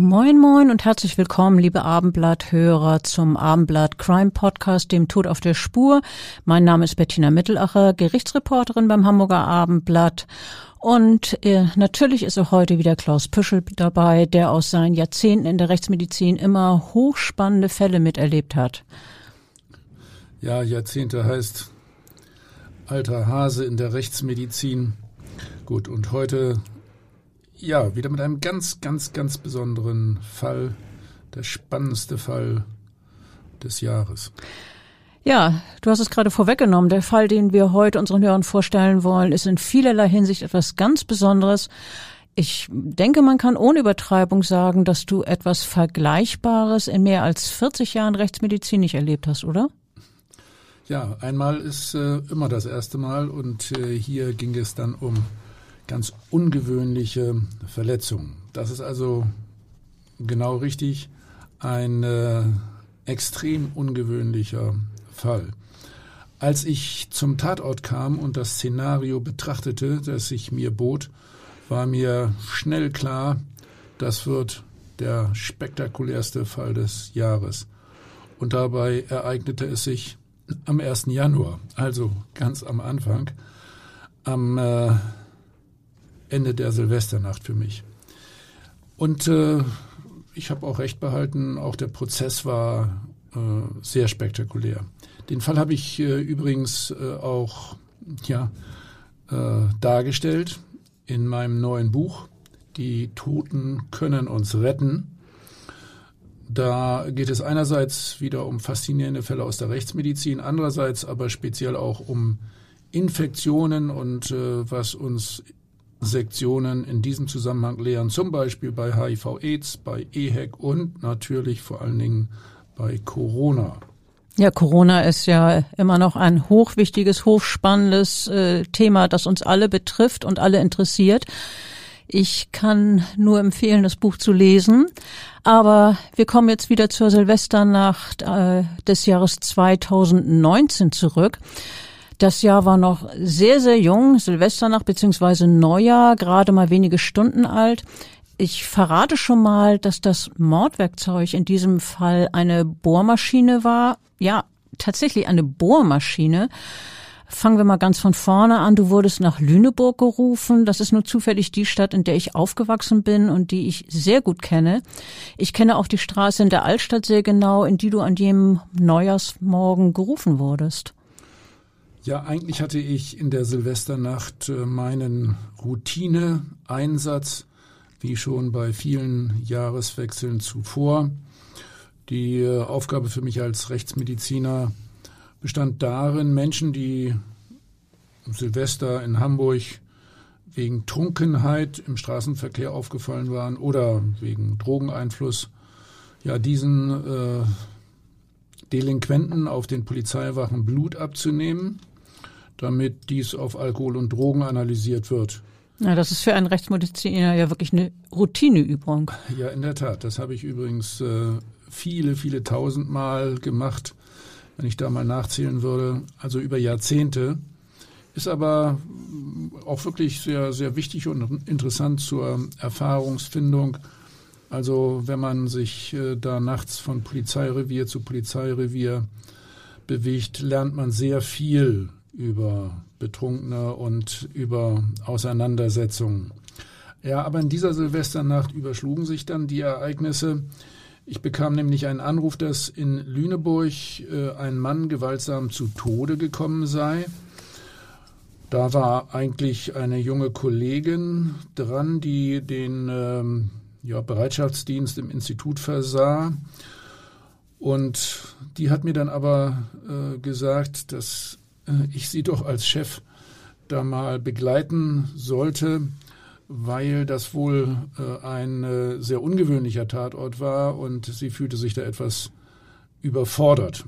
Moin moin und herzlich willkommen, liebe Abendblatt-Hörer, zum Abendblatt Crime Podcast, dem Tod auf der Spur. Mein Name ist Bettina Mittelacher, Gerichtsreporterin beim Hamburger Abendblatt. Und äh, natürlich ist auch heute wieder Klaus Püschel dabei, der aus seinen Jahrzehnten in der Rechtsmedizin immer hochspannende Fälle miterlebt hat. Ja, Jahrzehnte heißt alter Hase in der Rechtsmedizin. Gut, und heute ja, wieder mit einem ganz, ganz, ganz besonderen Fall. Der spannendste Fall des Jahres. Ja, du hast es gerade vorweggenommen. Der Fall, den wir heute unseren Hörern vorstellen wollen, ist in vielerlei Hinsicht etwas ganz Besonderes. Ich denke, man kann ohne Übertreibung sagen, dass du etwas Vergleichbares in mehr als 40 Jahren Rechtsmedizin nicht erlebt hast, oder? Ja, einmal ist äh, immer das erste Mal und äh, hier ging es dann um ganz ungewöhnliche Verletzungen. Das ist also genau richtig ein äh, extrem ungewöhnlicher Fall. Als ich zum Tatort kam und das Szenario betrachtete, das sich mir bot, war mir schnell klar, das wird der spektakulärste Fall des Jahres. Und dabei ereignete es sich am 1. Januar, also ganz am Anfang, am äh, Ende der Silvesternacht für mich. Und äh, ich habe auch recht behalten, auch der Prozess war äh, sehr spektakulär. Den Fall habe ich äh, übrigens äh, auch ja, äh, dargestellt in meinem neuen Buch. Die Toten können uns retten. Da geht es einerseits wieder um faszinierende Fälle aus der Rechtsmedizin, andererseits aber speziell auch um Infektionen und äh, was uns Sektionen in diesem Zusammenhang lehren, zum Beispiel bei HIV-Aids, bei EHEC und natürlich vor allen Dingen bei Corona. Ja, Corona ist ja immer noch ein hochwichtiges, hochspannendes äh, Thema, das uns alle betrifft und alle interessiert. Ich kann nur empfehlen, das Buch zu lesen. Aber wir kommen jetzt wieder zur Silvesternacht äh, des Jahres 2019 zurück. Das Jahr war noch sehr, sehr jung, Silvesternacht beziehungsweise Neujahr, gerade mal wenige Stunden alt. Ich verrate schon mal, dass das Mordwerkzeug in diesem Fall eine Bohrmaschine war. Ja, tatsächlich eine Bohrmaschine. Fangen wir mal ganz von vorne an. Du wurdest nach Lüneburg gerufen. Das ist nur zufällig die Stadt, in der ich aufgewachsen bin und die ich sehr gut kenne. Ich kenne auch die Straße in der Altstadt sehr genau, in die du an jedem Neujahrsmorgen gerufen wurdest. Ja, eigentlich hatte ich in der Silvesternacht äh, meinen Routineeinsatz, wie schon bei vielen Jahreswechseln zuvor. Die äh, Aufgabe für mich als Rechtsmediziner bestand darin, Menschen, die Silvester in Hamburg wegen Trunkenheit im Straßenverkehr aufgefallen waren oder wegen Drogeneinfluss, ja, diesen äh, Delinquenten auf den Polizeiwachen Blut abzunehmen damit dies auf Alkohol und Drogen analysiert wird. Ja, das ist für einen Rechtsmediziner ja wirklich eine Routineübung. Ja, in der Tat. Das habe ich übrigens äh, viele, viele tausendmal gemacht, wenn ich da mal nachzählen würde. Also über Jahrzehnte. Ist aber auch wirklich sehr, sehr wichtig und interessant zur Erfahrungsfindung. Also wenn man sich äh, da nachts von Polizeirevier zu Polizeirevier bewegt, lernt man sehr viel über Betrunkene und über Auseinandersetzungen. Ja, aber in dieser Silvesternacht überschlugen sich dann die Ereignisse. Ich bekam nämlich einen Anruf, dass in Lüneburg äh, ein Mann gewaltsam zu Tode gekommen sei. Da war eigentlich eine junge Kollegin dran, die den ähm, ja, Bereitschaftsdienst im Institut versah. Und die hat mir dann aber äh, gesagt, dass äh, ich sie doch als Chef da mal begleiten sollte, weil das wohl äh, ein äh, sehr ungewöhnlicher Tatort war und sie fühlte sich da etwas überfordert.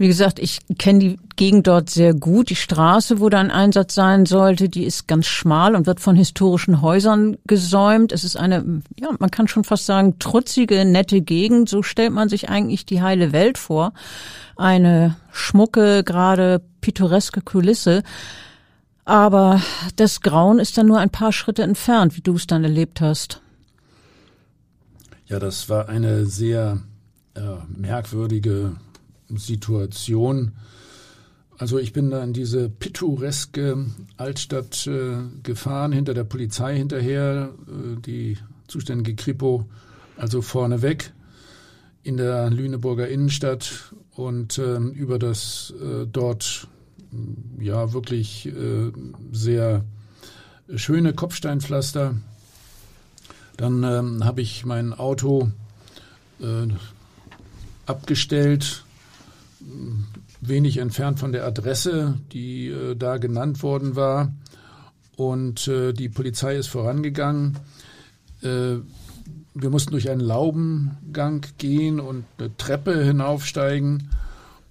Wie gesagt, ich kenne die Gegend dort sehr gut. Die Straße, wo da ein Einsatz sein sollte, die ist ganz schmal und wird von historischen Häusern gesäumt. Es ist eine, ja, man kann schon fast sagen, trutzige, nette Gegend. So stellt man sich eigentlich die heile Welt vor. Eine schmucke, gerade pittoreske Kulisse. Aber das Grauen ist dann nur ein paar Schritte entfernt, wie du es dann erlebt hast. Ja, das war eine sehr äh, merkwürdige Situation. Also ich bin da in diese pittoreske Altstadt äh, gefahren, hinter der Polizei hinterher, äh, die zuständige Kripo, also vorneweg in der Lüneburger Innenstadt und äh, über das äh, dort ja wirklich äh, sehr schöne Kopfsteinpflaster. Dann ähm, habe ich mein Auto äh, abgestellt wenig entfernt von der Adresse, die äh, da genannt worden war. Und äh, die Polizei ist vorangegangen. Äh, wir mussten durch einen Laubengang gehen und eine Treppe hinaufsteigen.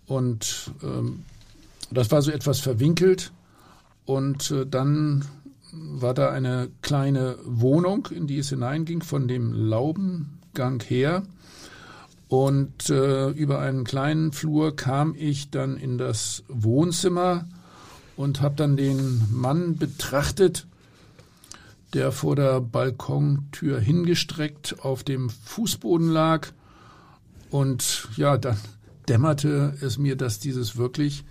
Und ähm, das war so etwas verwinkelt. Und äh, dann war da eine kleine Wohnung, in die es hineinging, von dem Laubengang her. Und äh, über einen kleinen Flur kam ich dann in das Wohnzimmer und habe dann den Mann betrachtet, der vor der Balkontür hingestreckt auf dem Fußboden lag. Und ja, dann dämmerte es mir, dass dieses wirklich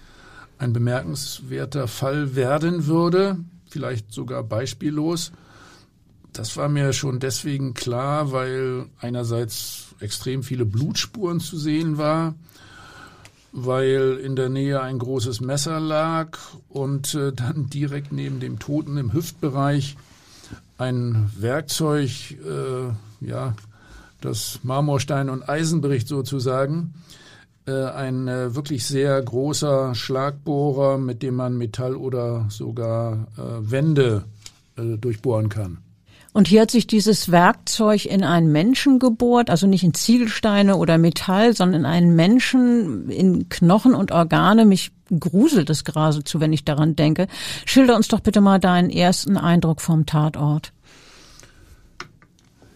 ein bemerkenswerter Fall werden würde, vielleicht sogar beispiellos. Das war mir schon deswegen klar, weil einerseits extrem viele Blutspuren zu sehen war, weil in der Nähe ein großes Messer lag und äh, dann direkt neben dem Toten im Hüftbereich ein Werkzeug, äh, ja, das Marmorstein und Eisenbericht sozusagen, äh, ein äh, wirklich sehr großer Schlagbohrer, mit dem man Metall oder sogar äh, Wände durchbohren kann. Und hier hat sich dieses Werkzeug in einen Menschen gebohrt, also nicht in Ziegelsteine oder Metall, sondern in einen Menschen, in Knochen und Organe. Mich gruselt es geradezu, wenn ich daran denke. Schilder uns doch bitte mal deinen ersten Eindruck vom Tatort.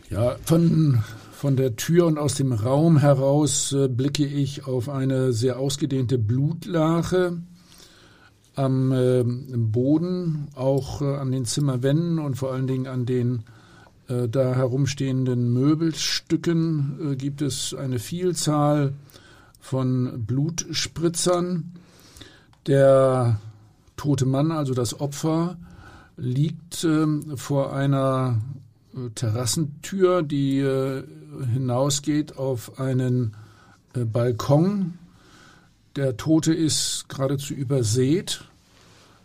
Ja, von, von der Tür und aus dem Raum heraus äh, blicke ich auf eine sehr ausgedehnte Blutlache am äh, Boden, auch äh, an den Zimmerwänden und vor allen Dingen an den äh, da herumstehenden Möbelstücken äh, gibt es eine Vielzahl von Blutspritzern. Der tote Mann, also das Opfer, liegt äh, vor einer äh, Terrassentür, die äh, hinausgeht auf einen Balkon. Der Tote ist geradezu übersät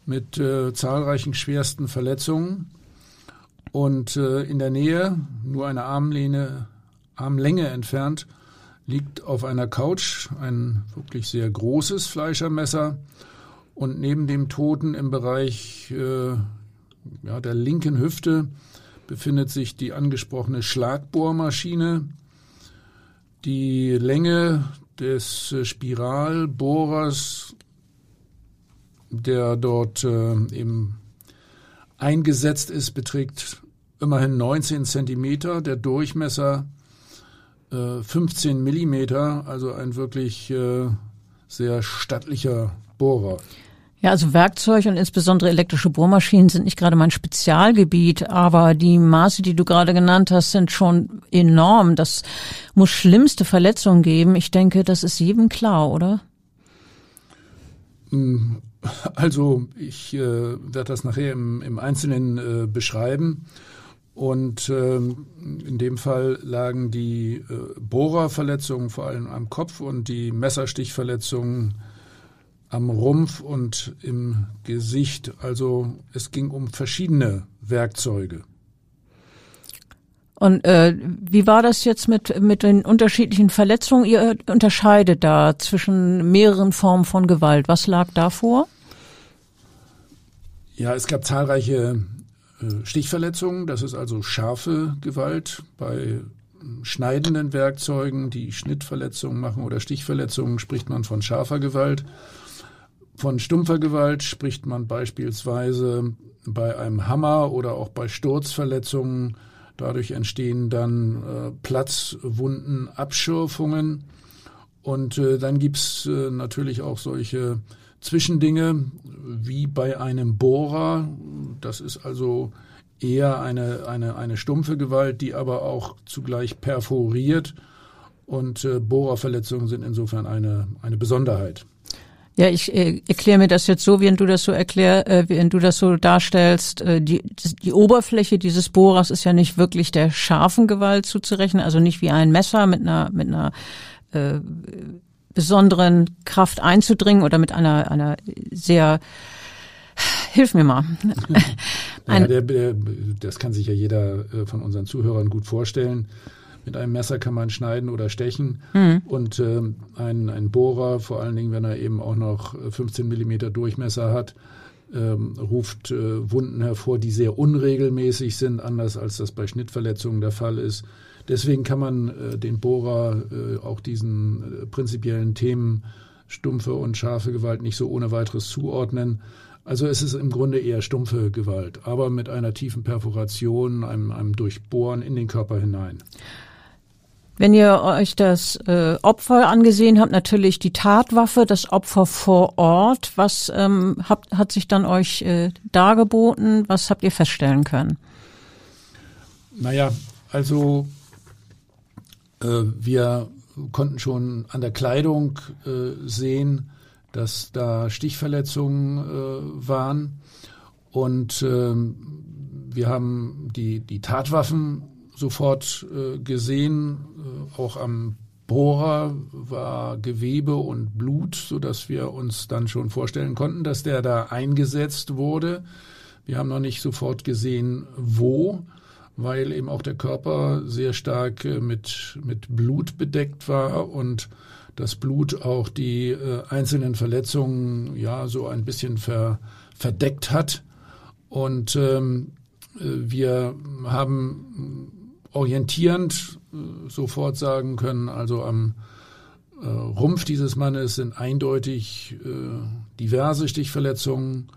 mit zahlreichen schwersten Verletzungen. Und äh, in der Nähe, nur eine Armlehne, Armlänge entfernt, liegt auf einer Couch ein wirklich sehr großes Fleischermesser und neben dem Toten im Bereich äh, ja, der linken Hüfte befindet sich die angesprochene Schlagbohrmaschine. Die Länge des äh, Spiralbohrers, der dort äh, eben eingesetzt ist, beträgt immerhin 19 Zentimeter, der Durchmesser äh, 15 Millimeter, also ein wirklich äh, sehr stattlicher Bohrer. Ja, also Werkzeug und insbesondere elektrische Bohrmaschinen sind nicht gerade mein Spezialgebiet, aber die Maße, die du gerade genannt hast, sind schon enorm. Das muss schlimmste Verletzungen geben. Ich denke, das ist jedem klar, oder? Mm, also ich äh, werde das nachher im, im Einzelnen äh, beschreiben. Und ähm, in dem Fall lagen die äh, Bohrerverletzungen vor allem am Kopf und die Messerstichverletzungen am Rumpf und im Gesicht. Also es ging um verschiedene Werkzeuge. Und äh, wie war das jetzt mit, mit den unterschiedlichen Verletzungen? Ihr unterscheidet da zwischen mehreren Formen von Gewalt. Was lag da vor? Ja, es gab zahlreiche äh, Stichverletzungen. Das ist also scharfe Gewalt. Bei schneidenden Werkzeugen, die Schnittverletzungen machen oder Stichverletzungen, spricht man von scharfer Gewalt. Von stumpfer Gewalt spricht man beispielsweise bei einem Hammer oder auch bei Sturzverletzungen Dadurch entstehen dann äh, Platzwunden, Abschürfungen. Und äh, dann gibt's äh, natürlich auch solche Zwischendinge wie bei einem Bohrer. Das ist also eher eine, eine, eine stumpfe Gewalt, die aber auch zugleich perforiert. Und äh, Bohrerverletzungen sind insofern eine, eine Besonderheit. Ja, ich äh, erkläre mir das jetzt so, wie du das so erklär, äh, wie du das so darstellst. Äh, die, die Oberfläche dieses Bohrers ist ja nicht wirklich der scharfen Gewalt zuzurechnen, also nicht wie ein Messer mit einer mit einer äh, besonderen Kraft einzudringen oder mit einer einer sehr Hilf mir mal. ja, der, der, das kann sich ja jeder äh, von unseren Zuhörern gut vorstellen. Mit einem Messer kann man schneiden oder stechen. Mhm. Und ähm, ein, ein Bohrer, vor allen Dingen, wenn er eben auch noch 15 Millimeter Durchmesser hat, ähm, ruft äh, Wunden hervor, die sehr unregelmäßig sind, anders als das bei Schnittverletzungen der Fall ist. Deswegen kann man äh, den Bohrer äh, auch diesen äh, prinzipiellen Themen stumpfe und scharfe Gewalt nicht so ohne weiteres zuordnen. Also es ist im Grunde eher stumpfe Gewalt, aber mit einer tiefen Perforation, einem, einem Durchbohren in den Körper hinein. Wenn ihr euch das äh, Opfer angesehen habt, natürlich die Tatwaffe, das Opfer vor Ort, was ähm, habt, hat sich dann euch äh, dargeboten? Was habt ihr feststellen können? Naja, also äh, wir konnten schon an der Kleidung äh, sehen, dass da Stichverletzungen äh, waren. Und äh, wir haben die, die Tatwaffen sofort äh, gesehen. Äh, auch am Bohrer war Gewebe und Blut, so dass wir uns dann schon vorstellen konnten, dass der da eingesetzt wurde. Wir haben noch nicht sofort gesehen, wo, weil eben auch der Körper sehr stark äh, mit, mit Blut bedeckt war und das Blut auch die äh, einzelnen Verletzungen ja so ein bisschen ver, verdeckt hat. Und ähm, äh, wir haben orientierend äh, sofort sagen können, also am äh, Rumpf dieses Mannes sind eindeutig äh, diverse Stichverletzungen.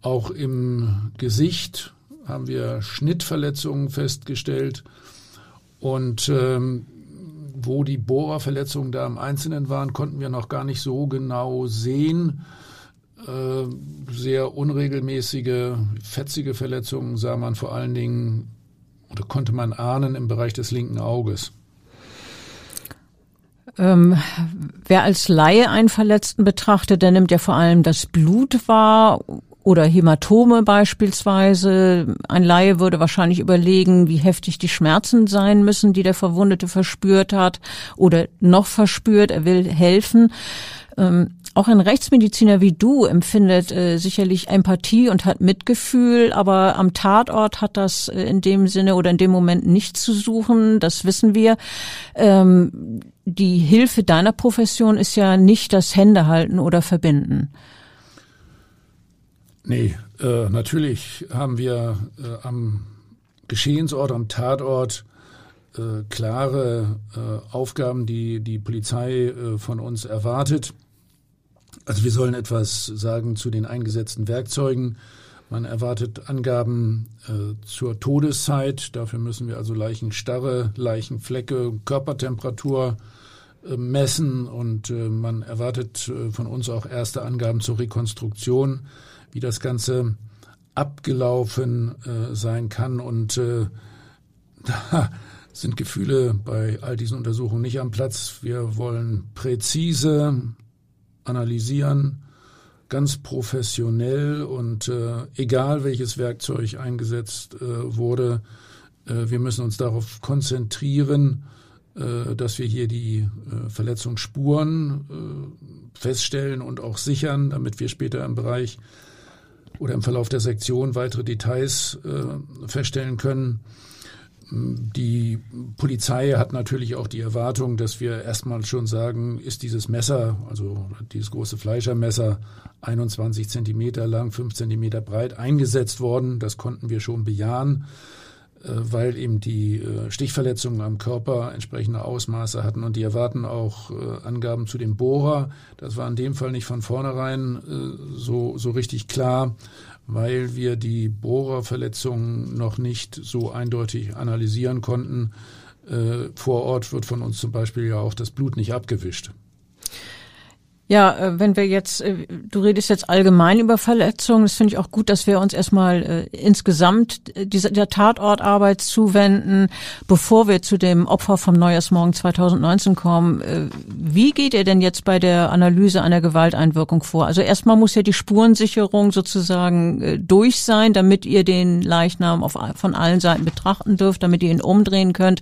Auch im Gesicht haben wir Schnittverletzungen festgestellt. Und ähm, wo die Bohrerverletzungen da im Einzelnen waren, konnten wir noch gar nicht so genau sehen. Äh, sehr unregelmäßige, fetzige Verletzungen sah man vor allen Dingen oder konnte man ahnen im Bereich des linken Auges? Ähm, wer als Laie einen Verletzten betrachtet, der nimmt ja vor allem das Blut wahr oder Hämatome beispielsweise. Ein Laie würde wahrscheinlich überlegen, wie heftig die Schmerzen sein müssen, die der Verwundete verspürt hat oder noch verspürt. Er will helfen. Ähm, auch ein Rechtsmediziner wie du empfindet äh, sicherlich Empathie und hat Mitgefühl, aber am Tatort hat das äh, in dem Sinne oder in dem Moment nicht zu suchen, das wissen wir. Ähm, die Hilfe deiner Profession ist ja nicht das Händehalten oder Verbinden. Nee, äh, natürlich haben wir äh, am Geschehensort, am Tatort äh, klare äh, Aufgaben, die die Polizei äh, von uns erwartet. Also wir sollen etwas sagen zu den eingesetzten Werkzeugen. Man erwartet Angaben äh, zur Todeszeit. Dafür müssen wir also Leichenstarre, Leichenflecke, Körpertemperatur äh, messen und äh, man erwartet äh, von uns auch erste Angaben zur Rekonstruktion, wie das Ganze abgelaufen äh, sein kann. Und äh, da sind Gefühle bei all diesen Untersuchungen nicht am Platz. Wir wollen präzise, analysieren, ganz professionell und äh, egal welches Werkzeug eingesetzt äh, wurde, äh, wir müssen uns darauf konzentrieren, äh, dass wir hier die äh, Verletzungsspuren äh, feststellen und auch sichern, damit wir später im Bereich oder im Verlauf der Sektion weitere Details feststellen können. Die Polizei hat natürlich auch die Erwartung, dass wir erstmal schon sagen, ist dieses Messer, also dieses große Fleischermesser, 21 Zentimeter lang, 5 Zentimeter breit eingesetzt worden. Das konnten wir schon bejahen, äh, weil eben die äh, Stichverletzungen am Körper entsprechende Ausmaße hatten und die erwarten auch äh, Angaben zu dem Bohrer. Das war in dem Fall nicht von vornherein so, so richtig klar weil wir die Bohrerverletzungen noch nicht so eindeutig analysieren konnten. Äh, vor Ort wird von uns zum Beispiel ja auch das Blut nicht abgewischt. Ja, äh, wenn wir jetzt, äh, du redest jetzt allgemein über Verletzungen, das finde ich auch gut, dass wir uns erstmal äh, insgesamt der Tatortarbeit zuwenden, bevor wir zu dem Opfer vom Neujahrsmorgen 2019 kommen. Wie geht ihr denn jetzt bei der Analyse einer Gewalteinwirkung vor? Also erstmal muss ja die Spurensicherung sozusagen durch sein, damit ihr den Leichnam auf, von allen Seiten betrachten dürft, damit ihr ihn umdrehen könnt.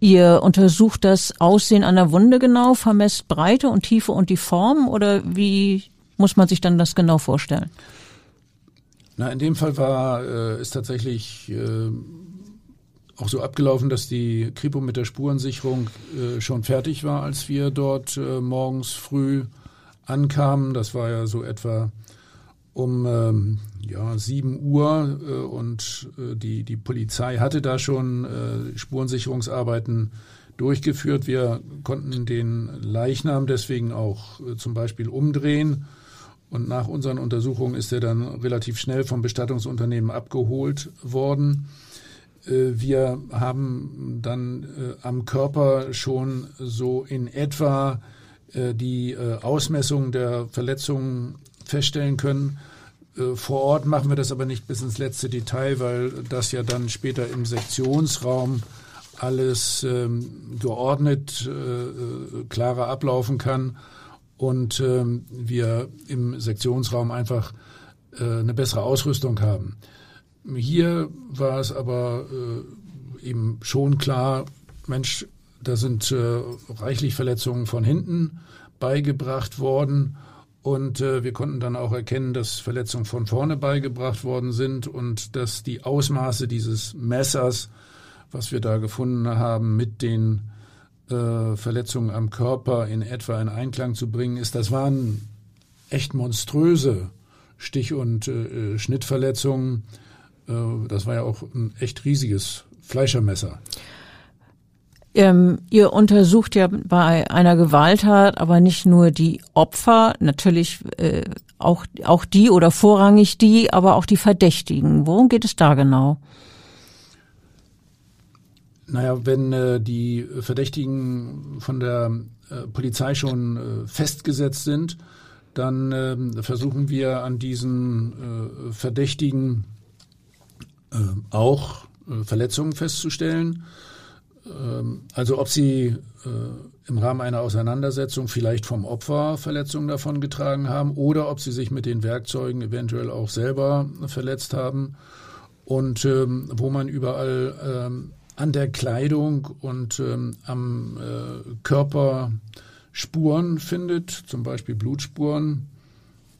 Ihr untersucht das Aussehen einer Wunde genau, vermesst Breite und Tiefe und die Form haben oder wie muss man sich dann das genau vorstellen? Na, in dem Fall war äh, tatsächlich äh, auch so abgelaufen, dass die Kripo mit der Spurensicherung äh, schon fertig war, als wir dort äh, morgens früh ankamen. Das war ja so etwa um ähm, ja, 7 Uhr äh, und äh, die, die Polizei hatte da schon äh, Spurensicherungsarbeiten durchgeführt. Wir konnten den Leichnam deswegen auch äh, zum Beispiel umdrehen. Und nach unseren Untersuchungen ist er dann relativ schnell vom Bestattungsunternehmen abgeholt worden. Äh, wir haben dann äh, am Körper schon so in etwa die Ausmessung der Verletzungen feststellen können. Vor Ort machen wir das aber nicht bis ins letzte Detail, weil das ja dann später im Sektionsraum alles ähm, geordnet, äh, klarer ablaufen kann und ähm, wir im Sektionsraum einfach äh, eine bessere Ausrüstung haben. Hier war es aber äh, eben schon klar, Mensch, da sind äh, reichlich Verletzungen von hinten beigebracht worden. Und äh, wir konnten dann auch erkennen, dass Verletzungen von vorne beigebracht worden sind und dass die Ausmaße dieses Messers was wir da gefunden haben, mit den äh, Verletzungen am Körper in etwa in Einklang zu bringen ist. Das waren echt monströse Stich- und äh, Schnittverletzungen. Äh, das war ja auch ein echt riesiges Fleischermesser. Ähm, ihr untersucht ja bei einer Gewalttat aber nicht nur die Opfer, natürlich äh, auch, auch die oder vorrangig die, aber auch die Verdächtigen. Worum geht es da genau? Naja, wenn äh, die Verdächtigen von der äh, Polizei schon äh, festgesetzt sind, dann äh, versuchen wir an diesen äh, Verdächtigen äh, auch äh, Verletzungen festzustellen. Ähm, also ob sie im Rahmen einer Auseinandersetzung vielleicht vom Opfer Verletzungen davon getragen haben oder ob sie sich mit den Werkzeugen eventuell auch selber verletzt haben und ähm, wo man überall ähm, an der Kleidung und ähm, am äh, Körper Spuren findet, zum Beispiel Blutspuren.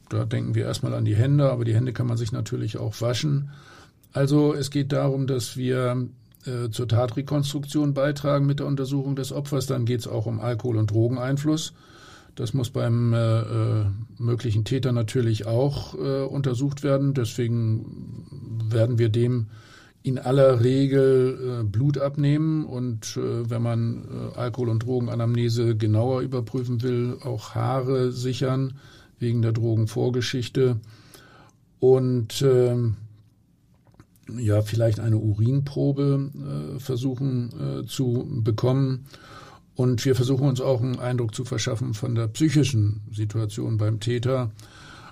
Da denken wir erstmal an die Hände, aber die Hände kann man sich natürlich auch waschen. Also es geht darum, dass wir äh, zur Tatrekonstruktion beitragen mit der Untersuchung des Opfers. Dann geht es auch um Alkohol- und Drogeneinfluss. Das muss beim äh, äh, möglichen Täter natürlich auch äh, untersucht werden. Deswegen werden wir dem in aller Regel äh, Blut abnehmen und äh, wenn man äh, Alkohol- und Drogenanamnese genauer überprüfen will, auch Haare sichern wegen der Drogenvorgeschichte und ähm, ja vielleicht eine Urinprobe äh, versuchen äh, zu bekommen. Und wir versuchen uns auch einen Eindruck zu verschaffen von der psychischen Situation beim Täter.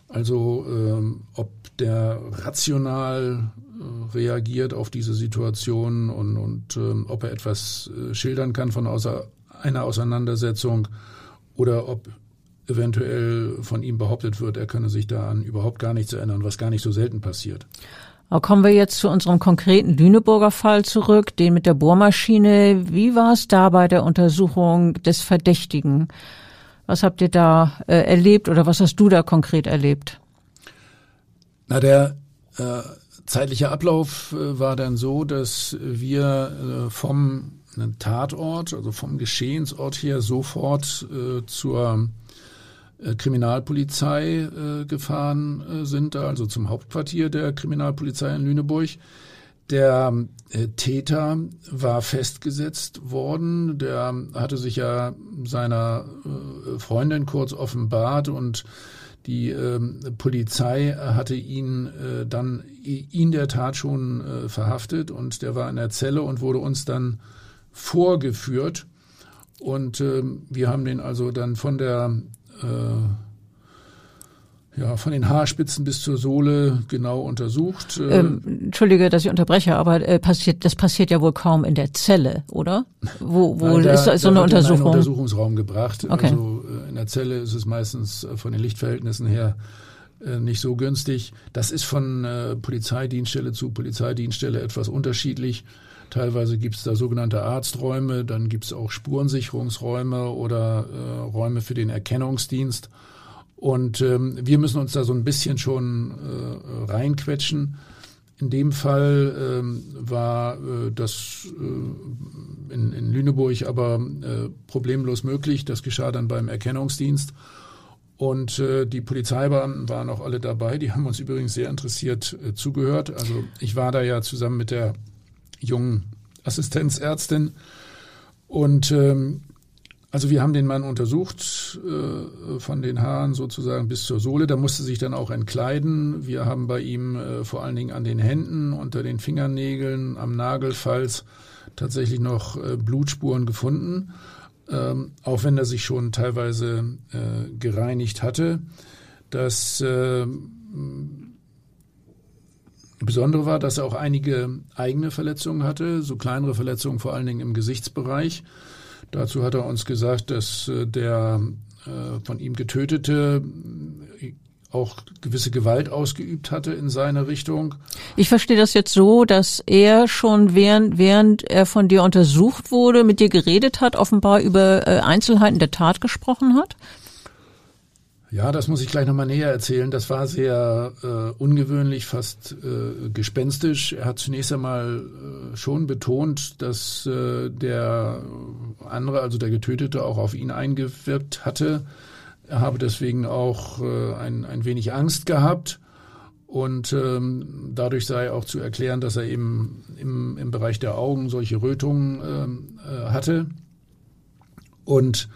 Also ähm, ob der rational äh, reagiert auf diese Situation und, und ähm, ob er etwas äh, schildern kann von außer einer Auseinandersetzung oder ob eventuell von ihm behauptet wird, er könne sich daran überhaupt gar nichts erinnern, was gar nicht so selten passiert. Aber kommen wir jetzt zu unserem konkreten Lüneburger Fall zurück, den mit der Bohrmaschine. Wie war es da bei der Untersuchung des Verdächtigen? Was habt ihr da äh, erlebt oder was hast du da konkret erlebt? Na, der äh, zeitliche Ablauf äh, war dann so, dass wir äh, vom Tatort, also vom Geschehensort her sofort äh, zur äh, Kriminalpolizei äh, gefahren äh, sind, also zum Hauptquartier der Kriminalpolizei in Lüneburg. Der äh, Täter war festgesetzt worden. Der hatte sich ja seiner äh, Freundin kurz offenbart und die ähm, Polizei hatte ihn äh, dann in der Tat schon äh, verhaftet und der war in der Zelle und wurde uns dann vorgeführt. Und äh, wir haben den also dann von der äh, ja, von den Haarspitzen bis zur Sohle genau untersucht. Äh, ähm, Entschuldige, dass ich unterbreche, aber äh, passiert, das passiert ja wohl kaum in der Zelle, oder? Wo, wo Nein, da, ist so, so eine Untersuchung? In einen Untersuchungsraum gebracht. Okay. Also in der Zelle ist es meistens äh, von den Lichtverhältnissen her äh, nicht so günstig. Das ist von äh, Polizeidienststelle zu Polizeidienststelle etwas unterschiedlich. Teilweise gibt es da sogenannte Arzträume, dann gibt es auch Spurensicherungsräume oder äh, Räume für den Erkennungsdienst. Und ähm, wir müssen uns da so ein bisschen schon äh, reinquetschen. In dem Fall ähm, war äh, das äh, in, in Lüneburg aber äh, problemlos möglich. Das geschah dann beim Erkennungsdienst. Und äh, die Polizeibeamten waren auch alle dabei. Die haben uns übrigens sehr interessiert äh, zugehört. Also ich war da ja zusammen mit der jungen Assistenzärztin. Und ähm, also wir haben den Mann untersucht, äh, von den Haaren sozusagen bis zur Sohle. Da musste sich dann auch entkleiden. Wir haben bei ihm äh, vor allen Dingen an den Händen, unter den Fingernägeln, am Nagelfalz tatsächlich noch äh, Blutspuren gefunden, ähm, auch wenn er sich schon teilweise äh, gereinigt hatte. Das äh, Besondere war, dass er auch einige eigene Verletzungen hatte, so kleinere Verletzungen vor allen Dingen im Gesichtsbereich. Dazu hat er uns gesagt, dass äh, der äh, von ihm getötete äh, auch gewisse Gewalt ausgeübt hatte in seine Richtung. Ich verstehe das jetzt so, dass er schon während, während er von dir untersucht wurde, mit dir geredet hat, offenbar über Einzelheiten der Tat gesprochen hat? Ja, das muss ich gleich nochmal näher erzählen. Das war sehr äh, ungewöhnlich, fast äh, gespenstisch. Er hat zunächst einmal äh, schon betont, dass äh, der andere, also der Getötete, auch auf ihn eingewirkt hatte. Er habe deswegen auch äh, ein, ein wenig Angst gehabt. Und ähm, dadurch sei auch zu erklären, dass er eben im, im Bereich der Augen solche Rötungen ähm, äh, hatte. Und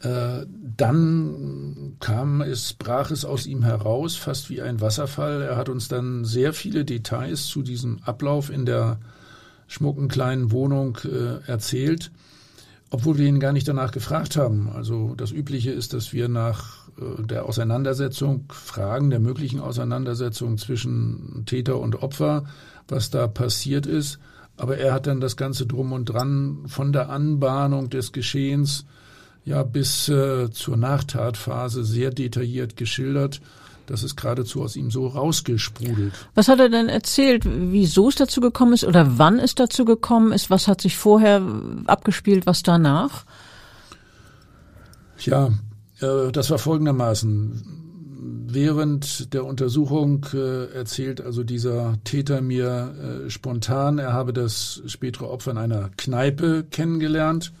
äh, dann kam es, brach es aus ihm heraus, fast wie ein Wasserfall. Er hat uns dann sehr viele Details zu diesem Ablauf in der schmucken kleinen Wohnung äh, erzählt, obwohl wir ihn gar nicht danach gefragt haben. Also das Übliche ist, dass wir nach äh, der Auseinandersetzung fragen, der möglichen Auseinandersetzung zwischen Täter und Opfer, was da passiert ist. Aber er hat dann das Ganze drum und dran von der Anbahnung des Geschehens ja bis äh, zur Nachtatphase sehr detailliert geschildert. Das ist geradezu aus ihm so rausgesprudelt. Was hat er denn erzählt, wieso es dazu gekommen ist oder wann es dazu gekommen ist? Was hat sich vorher abgespielt, was danach? Ja, äh, das war folgendermaßen. Während der Untersuchung äh, erzählt also dieser Täter mir äh, spontan, er habe das spätere Opfer in einer Kneipe kennengelernt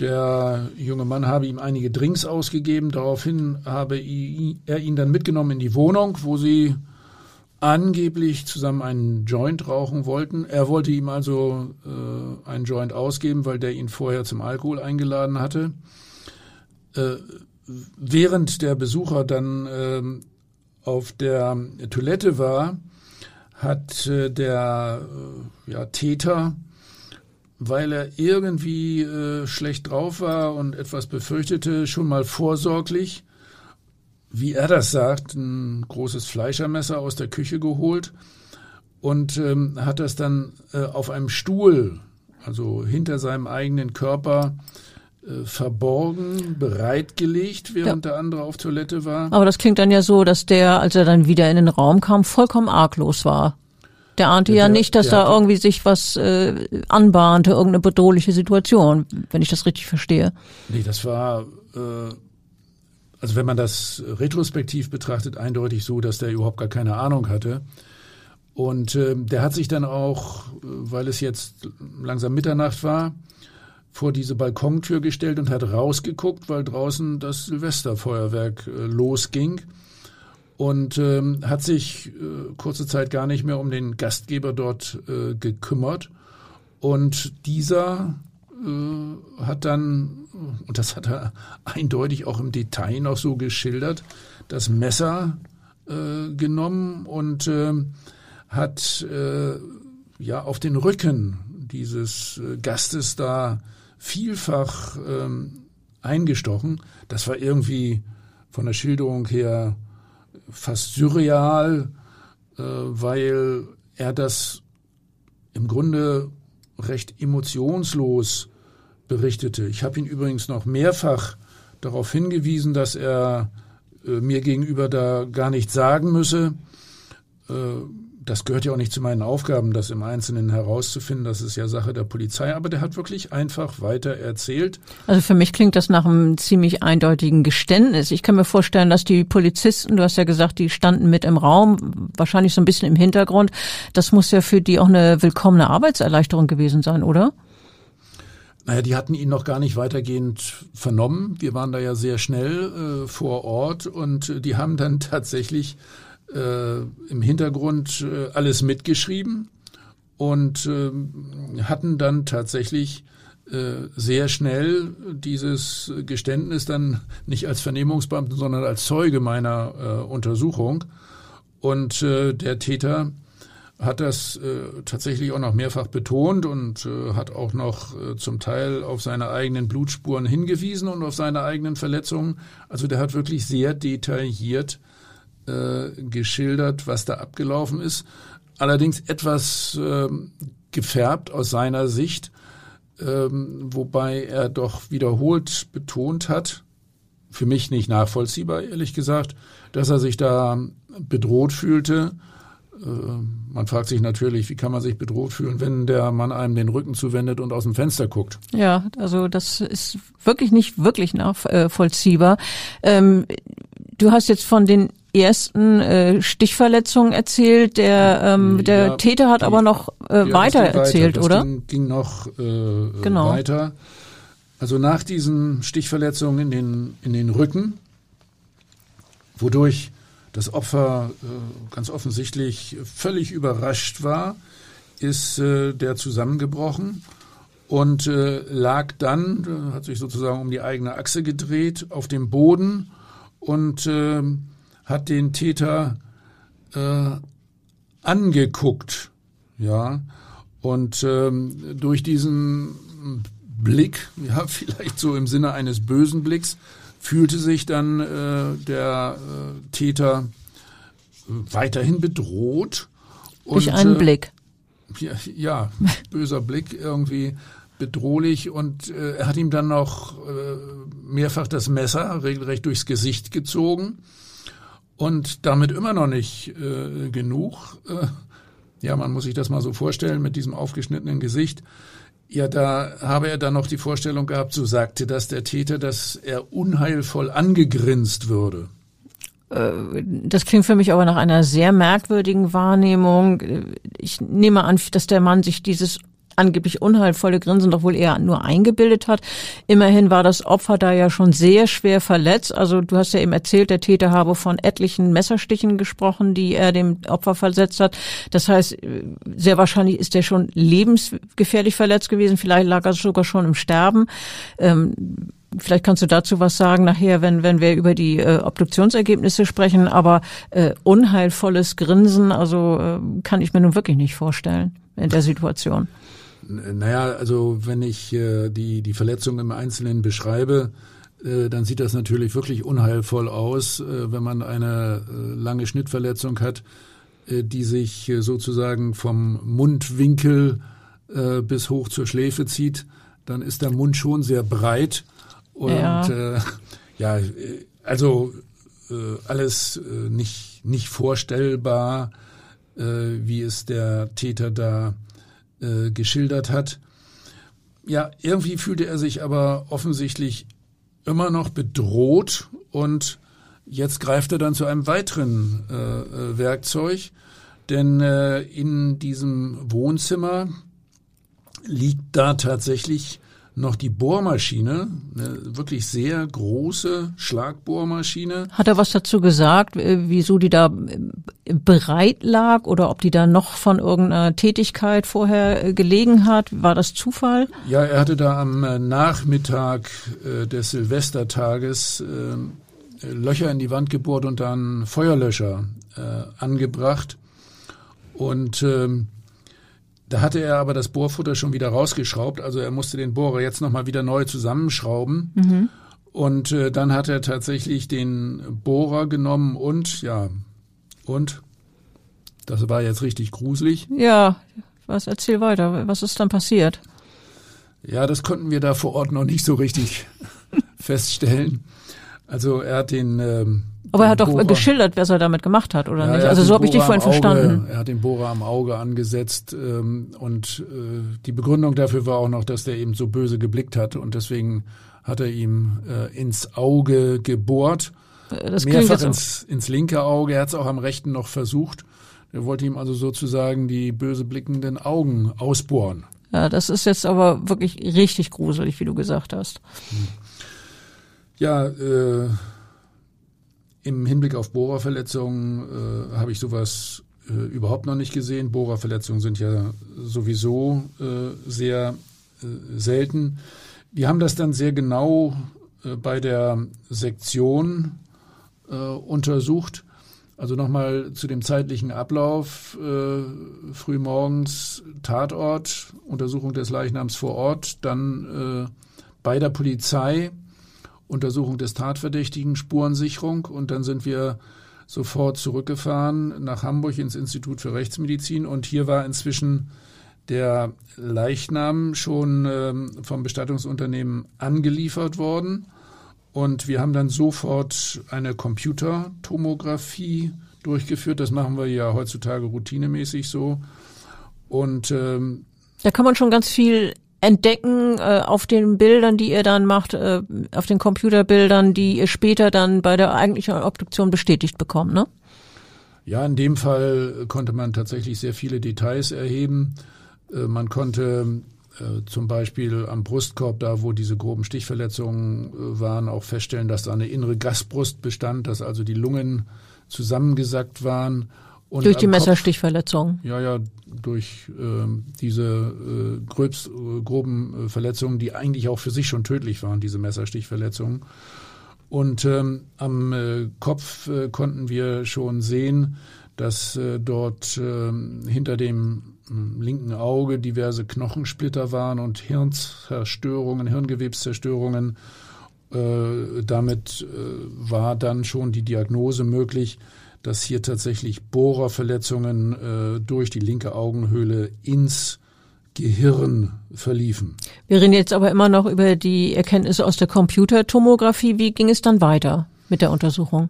der junge Mann habe ihm einige Drinks ausgegeben. Daraufhin habe er ihn dann mitgenommen in die Wohnung, wo sie angeblich zusammen einen Joint rauchen wollten. Er wollte ihm also äh, einen Joint ausgeben, weil der ihn vorher zum Alkohol eingeladen hatte. Äh, während der Besucher dann äh, auf der Toilette war, hat äh, der äh, ja, Täter weil er irgendwie äh, schlecht drauf war und etwas befürchtete, schon mal vorsorglich, wie er das sagt, ein großes Fleischermesser aus der Küche geholt und ähm, hat das dann äh, auf einem Stuhl, also hinter seinem eigenen Körper, äh, verborgen, bereitgelegt, während ja. der andere auf Toilette war. Aber das klingt dann ja so, dass der, als er dann wieder in den Raum kam, vollkommen arglos war. Der ahnte ja, ja nicht, dass da irgendwie sich was äh, anbahnte, irgendeine bedrohliche Situation, wenn ich das richtig verstehe. Nee, das war, äh, also wenn man das retrospektiv betrachtet, eindeutig so, dass der überhaupt gar keine Ahnung hatte. Und äh, der hat sich dann auch, äh, weil es jetzt langsam Mitternacht war, vor diese Balkontür gestellt und hat rausgeguckt, weil draußen das Silvesterfeuerwerk äh, losging und ähm, hat sich äh, kurze Zeit gar nicht mehr um den Gastgeber dort äh, gekümmert. Und dieser äh, hat dann, und das hat er eindeutig auch im Detail noch so geschildert, das Messer äh, genommen und äh, hat äh, ja auf den Rücken dieses äh, Gastes da vielfach ähm, eingestochen. Das war irgendwie von der Schilderung her fast surreal, äh, weil er das im Grunde recht emotionslos berichtete. Ich habe ihn übrigens noch mehrfach darauf hingewiesen, dass er äh, mir gegenüber da gar nichts sagen müsse. Äh, das gehört ja auch nicht zu meinen Aufgaben, das im Einzelnen herauszufinden. Das ist ja Sache der Polizei. Aber der hat wirklich einfach weiter erzählt. Also für mich klingt das nach einem ziemlich eindeutigen Geständnis. Ich kann mir vorstellen, dass die Polizisten, du hast ja gesagt, die standen mit im Raum, wahrscheinlich so ein bisschen im Hintergrund. Das muss ja für die auch eine willkommene Arbeitserleichterung gewesen sein, oder? Naja, die hatten ihn noch gar nicht weitergehend vernommen. Wir waren da ja sehr schnell äh, vor Ort und die haben dann tatsächlich äh, im Hintergrund äh, alles mitgeschrieben und äh, hatten dann tatsächlich äh, sehr schnell dieses Geständnis dann nicht als Vernehmungsbeamten, sondern als Zeuge meiner äh, Untersuchung. Und äh, der Täter hat das äh, tatsächlich auch noch mehrfach betont und äh, hat auch noch äh, zum Teil auf seine eigenen Blutspuren hingewiesen und auf seine eigenen Verletzungen. Also der hat wirklich sehr detailliert äh, geschildert, was da abgelaufen ist. Allerdings etwas äh, gefärbt aus seiner Sicht, ähm, wobei er doch wiederholt betont hat, für mich nicht nachvollziehbar, ehrlich gesagt, dass er sich da bedroht fühlte. Äh, man fragt sich natürlich, wie kann man sich bedroht fühlen, wenn der Mann einem den Rücken zuwendet und aus dem Fenster guckt. Ja, also das ist wirklich nicht wirklich nachvollziehbar. Ähm, du hast jetzt von den ersten äh, Stichverletzungen erzählt. Der, ähm, der ja, Täter hat die, aber noch äh, ja, weiter erzählt, weiter. oder? Ging, ging noch äh, genau. weiter. Also nach diesen Stichverletzungen in den, in den Rücken, wodurch das Opfer äh, ganz offensichtlich völlig überrascht war, ist äh, der zusammengebrochen und äh, lag dann, äh, hat sich sozusagen um die eigene Achse gedreht, auf dem Boden und äh, hat den Täter äh, angeguckt, ja, und ähm, durch diesen Blick, ja, vielleicht so im Sinne eines bösen Blicks, fühlte sich dann äh, der äh, Täter weiterhin bedroht. Durch und, einen äh, Blick. Ja, ja, böser Blick irgendwie bedrohlich und äh, er hat ihm dann noch äh, mehrfach das Messer regelrecht durchs Gesicht gezogen und damit immer noch nicht äh, genug. Äh, ja, man muss sich das mal so vorstellen mit diesem aufgeschnittenen Gesicht. Ja, da habe er dann noch die Vorstellung gehabt, so sagte das der Täter, dass er unheilvoll angegrinst würde. Äh, das klingt für mich aber nach einer sehr merkwürdigen Wahrnehmung. Ich nehme an, dass der Mann sich dieses angeblich unheilvolle Grinsen doch wohl eher nur eingebildet hat. Immerhin war das Opfer da ja schon sehr schwer verletzt. Also du hast ja eben erzählt, der Täter habe von etlichen Messerstichen gesprochen, die er dem Opfer versetzt hat. Das heißt, sehr wahrscheinlich ist er schon lebensgefährlich verletzt gewesen. Vielleicht lag er sogar schon im Sterben. Ähm, Vielleicht kannst du dazu was sagen nachher, wenn, wenn wir über die äh, Obduktionsergebnisse sprechen. Aber äh, unheilvolles Grinsen, also äh, kann ich mir nun wirklich nicht vorstellen in der Situation. Naja, also wenn ich äh, die, die Verletzung im Einzelnen beschreibe, äh, dann sieht das natürlich wirklich unheilvoll aus, äh, wenn man eine äh, lange Schnittverletzung hat, äh, die sich äh, sozusagen vom Mundwinkel bis hoch zur Schläfe zieht. dann ist der Mund schon sehr breit und Ja. ja, also alles nicht nicht vorstellbar, wie es der Täter da äh, geschildert hat. Ja, irgendwie fühlte er sich aber offensichtlich immer noch bedroht und jetzt greift er dann zu einem weiteren äh, äh, Werkzeug, denn äh, in diesem Wohnzimmer liegt da tatsächlich noch die Bohrmaschine, eine wirklich sehr große Schlagbohrmaschine. Hat er was dazu gesagt, äh, wieso die da äh, bereit lag oder ob die da noch von irgendeiner Tätigkeit vorher äh, gelegen hat? War das Zufall? Ja, er hatte da am Nachmittag des Silvestertages Löcher in die Wand gebohrt und dann Feuerlöscher angebracht. Und ähm, da hatte er aber das Bohrfutter schon wieder rausgeschraubt, also er musste den Bohrer jetzt nochmal wieder neu zusammenschrauben. Und äh, dann hat er tatsächlich den Bohrer genommen und ja, und das war jetzt richtig gruselig. Ja, was erzähl weiter. Was ist dann passiert? Ja, das konnten wir da vor Ort noch nicht so richtig feststellen. Also er hat den. Ähm, Aber er hat doch Bohrer- geschildert, was er damit gemacht hat, oder Ja, nicht? Also so habe ich dich vorhin Auge, verstanden. Er hat den Bohrer am Auge angesetzt ähm, und äh, die Begründung dafür war auch noch, dass der eben so böse geblickt hat und deswegen hat er ihm äh, ins Auge gebohrt, Das mehrfach ins, ins linke Auge. Er hat es auch am rechten noch versucht. Er wollte ihm also sozusagen die böse blickenden Augen ausbohren. ja, das ist jetzt aber wirklich richtig gruselig, wie du gesagt hast. Ja, äh, im Hinblick auf Bohrerverletzungen äh, habe ich sowas äh, überhaupt noch nicht gesehen. Bohrerverletzungen sind ja sowieso äh, sehr äh, selten. Wir haben das dann sehr genau äh, bei der Sektion äh, untersucht. Also nochmal zu dem zeitlichen Ablauf. Äh, frühmorgens Tatort, Untersuchung des Leichnams vor Ort, dann bei der Polizei Untersuchung des Tatverdächtigen, Spurensicherung und dann sind wir sofort zurückgefahren nach Hamburg ins Institut für Rechtsmedizin und hier war inzwischen der Leichnam schon ähm, vom Bestattungsunternehmen angeliefert worden und wir haben dann sofort eine Computertomographie durchgeführt. Das machen wir ja heutzutage routinemäßig so. Und ähm, Da kann man schon ganz viel entdecken äh, auf den Bildern, die ihr dann macht, äh, auf den Computerbildern, die ihr später dann bei der eigentlichen Obduktion bestätigt bekommt, ne? Ja, in dem Fall konnte man tatsächlich sehr viele Details erheben. Äh, Man konnte äh, zum Beispiel am Brustkorb, da wo diese groben Stichverletzungen äh, waren, auch feststellen, dass da eine innere Gasbrust bestand, dass also die Lungen zusammengesackt waren. Und Durch die am Kopf- Messerstichverletzung. ja, ja, durch ähm, diese äh, gröbst, äh, groben äh, Verletzungen, die eigentlich auch für sich schon tödlich waren, diese Messerstichverletzungen. Und ähm, am äh, Kopf äh, konnten wir schon sehen, dass äh, dort ähm, hinter dem ähm, linken Auge diverse Knochensplitter waren und Hirnzerstörungen, Hirngewebszerstörungen. Äh, damit äh, war dann schon die Diagnose möglich, dass hier tatsächlich Bohrerverletzungen äh, durch die linke Augenhöhle ins Gehirn verliefen. Wir reden jetzt aber immer noch über die Erkenntnisse aus der Computertomographie. Wie ging es dann weiter mit der Untersuchung?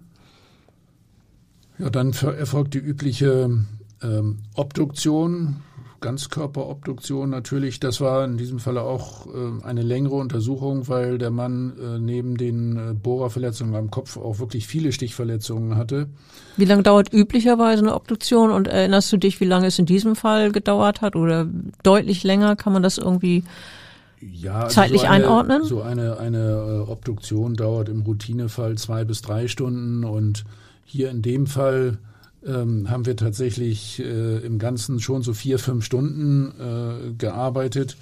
Ja, dann erfolgt die übliche ähm, Obduktion, Ganzkörperobduktion natürlich. Das war in diesem Falle auch äh, eine längere Untersuchung, weil der Mann äh, neben den äh, Bohrerverletzungen am Kopf auch wirklich viele Stichverletzungen hatte. Wie lange dauert üblicherweise eine Obduktion und erinnerst du dich, wie lange es in diesem Fall gedauert hat oder deutlich länger? Kann man das irgendwie Ja, also Zeitlich so eine, einordnen? So eine, eine äh, Obduktion dauert im Routinefall zwei bis drei Stunden und hier in dem Fall ähm, haben wir tatsächlich äh, im Ganzen schon so vier, fünf Stunden äh, gearbeitet.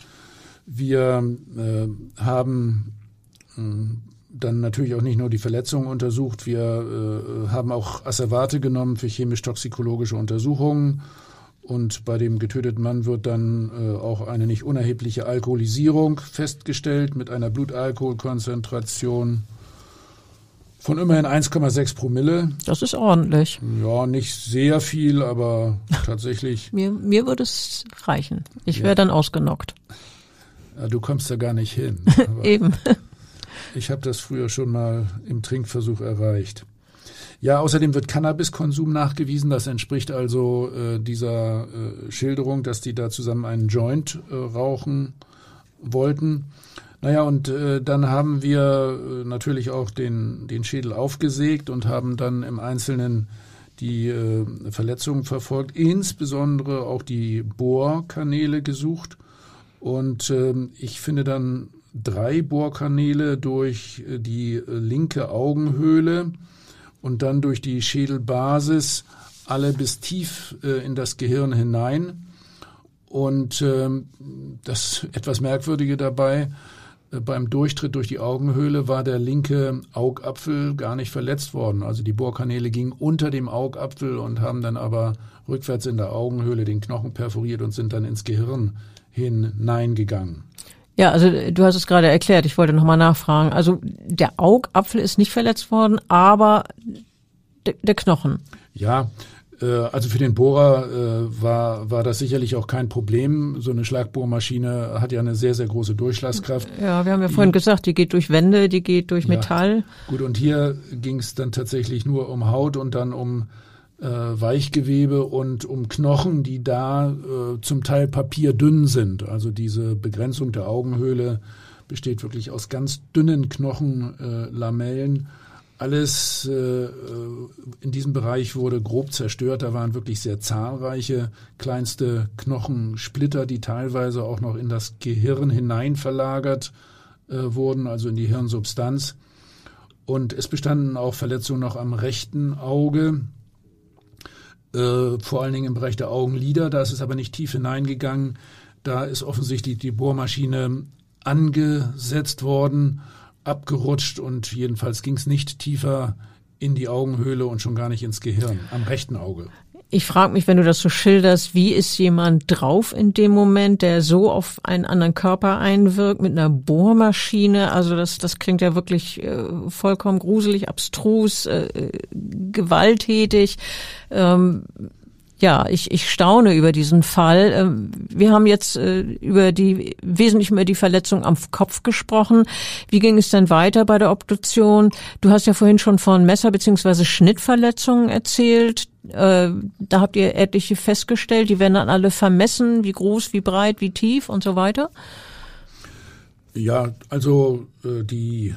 Wir äh, haben mh, dann natürlich auch nicht nur die Verletzungen untersucht, wir äh, haben auch Asservate genommen für chemisch-toxikologische Untersuchungen. Und bei dem getöteten Mann wird dann äh, auch eine nicht unerhebliche Alkoholisierung festgestellt mit einer Blutalkoholkonzentration von immerhin 1,6 Promille. Das ist ordentlich. Ja, nicht sehr viel, aber tatsächlich. Mir, mir würde es reichen. Ich Ja. wäre dann ausgenockt. Ja, du kommst da gar nicht hin. Eben. Ich habe das früher schon mal im Trinkversuch erreicht. Ja, außerdem wird Cannabiskonsum nachgewiesen. Das entspricht also äh, dieser äh, Schilderung, dass die da zusammen einen Joint äh, rauchen wollten. Naja, und äh, dann haben wir äh, natürlich auch den, den Schädel aufgesägt und haben dann im Einzelnen die äh, Verletzungen verfolgt, insbesondere auch die Bohrkanäle gesucht. Und äh, ich finde dann drei Bohrkanäle durch äh, die äh, linke Augenhöhle und dann durch die Schädelbasis alle bis tief äh, in das Gehirn hinein. Und ähm, das etwas Merkwürdige dabei, beim Durchtritt durch die Augenhöhle war der linke Augapfel gar nicht verletzt worden. Also die Bohrkanäle gingen unter dem Augapfel und haben dann aber rückwärts in der Augenhöhle den Knochen perforiert und sind dann ins Gehirn hineingegangen. Ja, also du hast es gerade erklärt, ich wollte nochmal nachfragen. Also der Augapfel ist nicht verletzt worden, aber der, Knochen. Ja, also für den Bohrer äh, war, war das sicherlich auch kein Problem. So eine Schlagbohrmaschine hat ja eine sehr, sehr große Durchschlagskraft. Ja, wir haben ja vorhin gesagt, die geht durch Wände, die geht durch Metall. Ja, gut, und hier ging es dann tatsächlich nur um Haut und dann um äh, Weichgewebe und um Knochen, die da äh, zum Teil papierdünn sind. Also diese Begrenzung der Augenhöhle besteht wirklich aus ganz dünnen Knochenlamellen. Äh, alles äh, in diesem Bereich wurde grob zerstört. Da waren wirklich sehr zahlreiche kleinste Knochensplitter, die teilweise auch noch in das Gehirn hinein verlagert äh, wurden, also in die Hirnsubstanz. Und es bestanden auch Verletzungen noch am rechten Auge, äh, vor allen Dingen im Bereich der Augenlider. Da ist es aber nicht tief hineingegangen. Da ist offensichtlich die Bohrmaschine angesetzt worden, abgerutscht und jedenfalls ging es nicht tiefer in die Augenhöhle und schon gar nicht ins Gehirn, am rechten Auge. Ich frage mich, wenn du das so schilderst, wie ist jemand drauf in dem Moment, der so auf einen anderen Körper einwirkt mit einer Bohrmaschine? Also das, das klingt ja wirklich äh, vollkommen gruselig, abstrus, äh, gewalttätig. Ähm, ja, ich, ich staune über diesen Fall. Ähm, wir haben jetzt äh, über die wesentlich über die Verletzung am Kopf gesprochen. Wie ging es denn weiter bei der Obduktion? Du hast ja vorhin schon von Messer- beziehungsweise Schnittverletzungen erzählt. Äh, da habt ihr etliche festgestellt. Die werden dann alle vermessen, wie groß, wie breit, wie tief und so weiter. Ja, also äh, die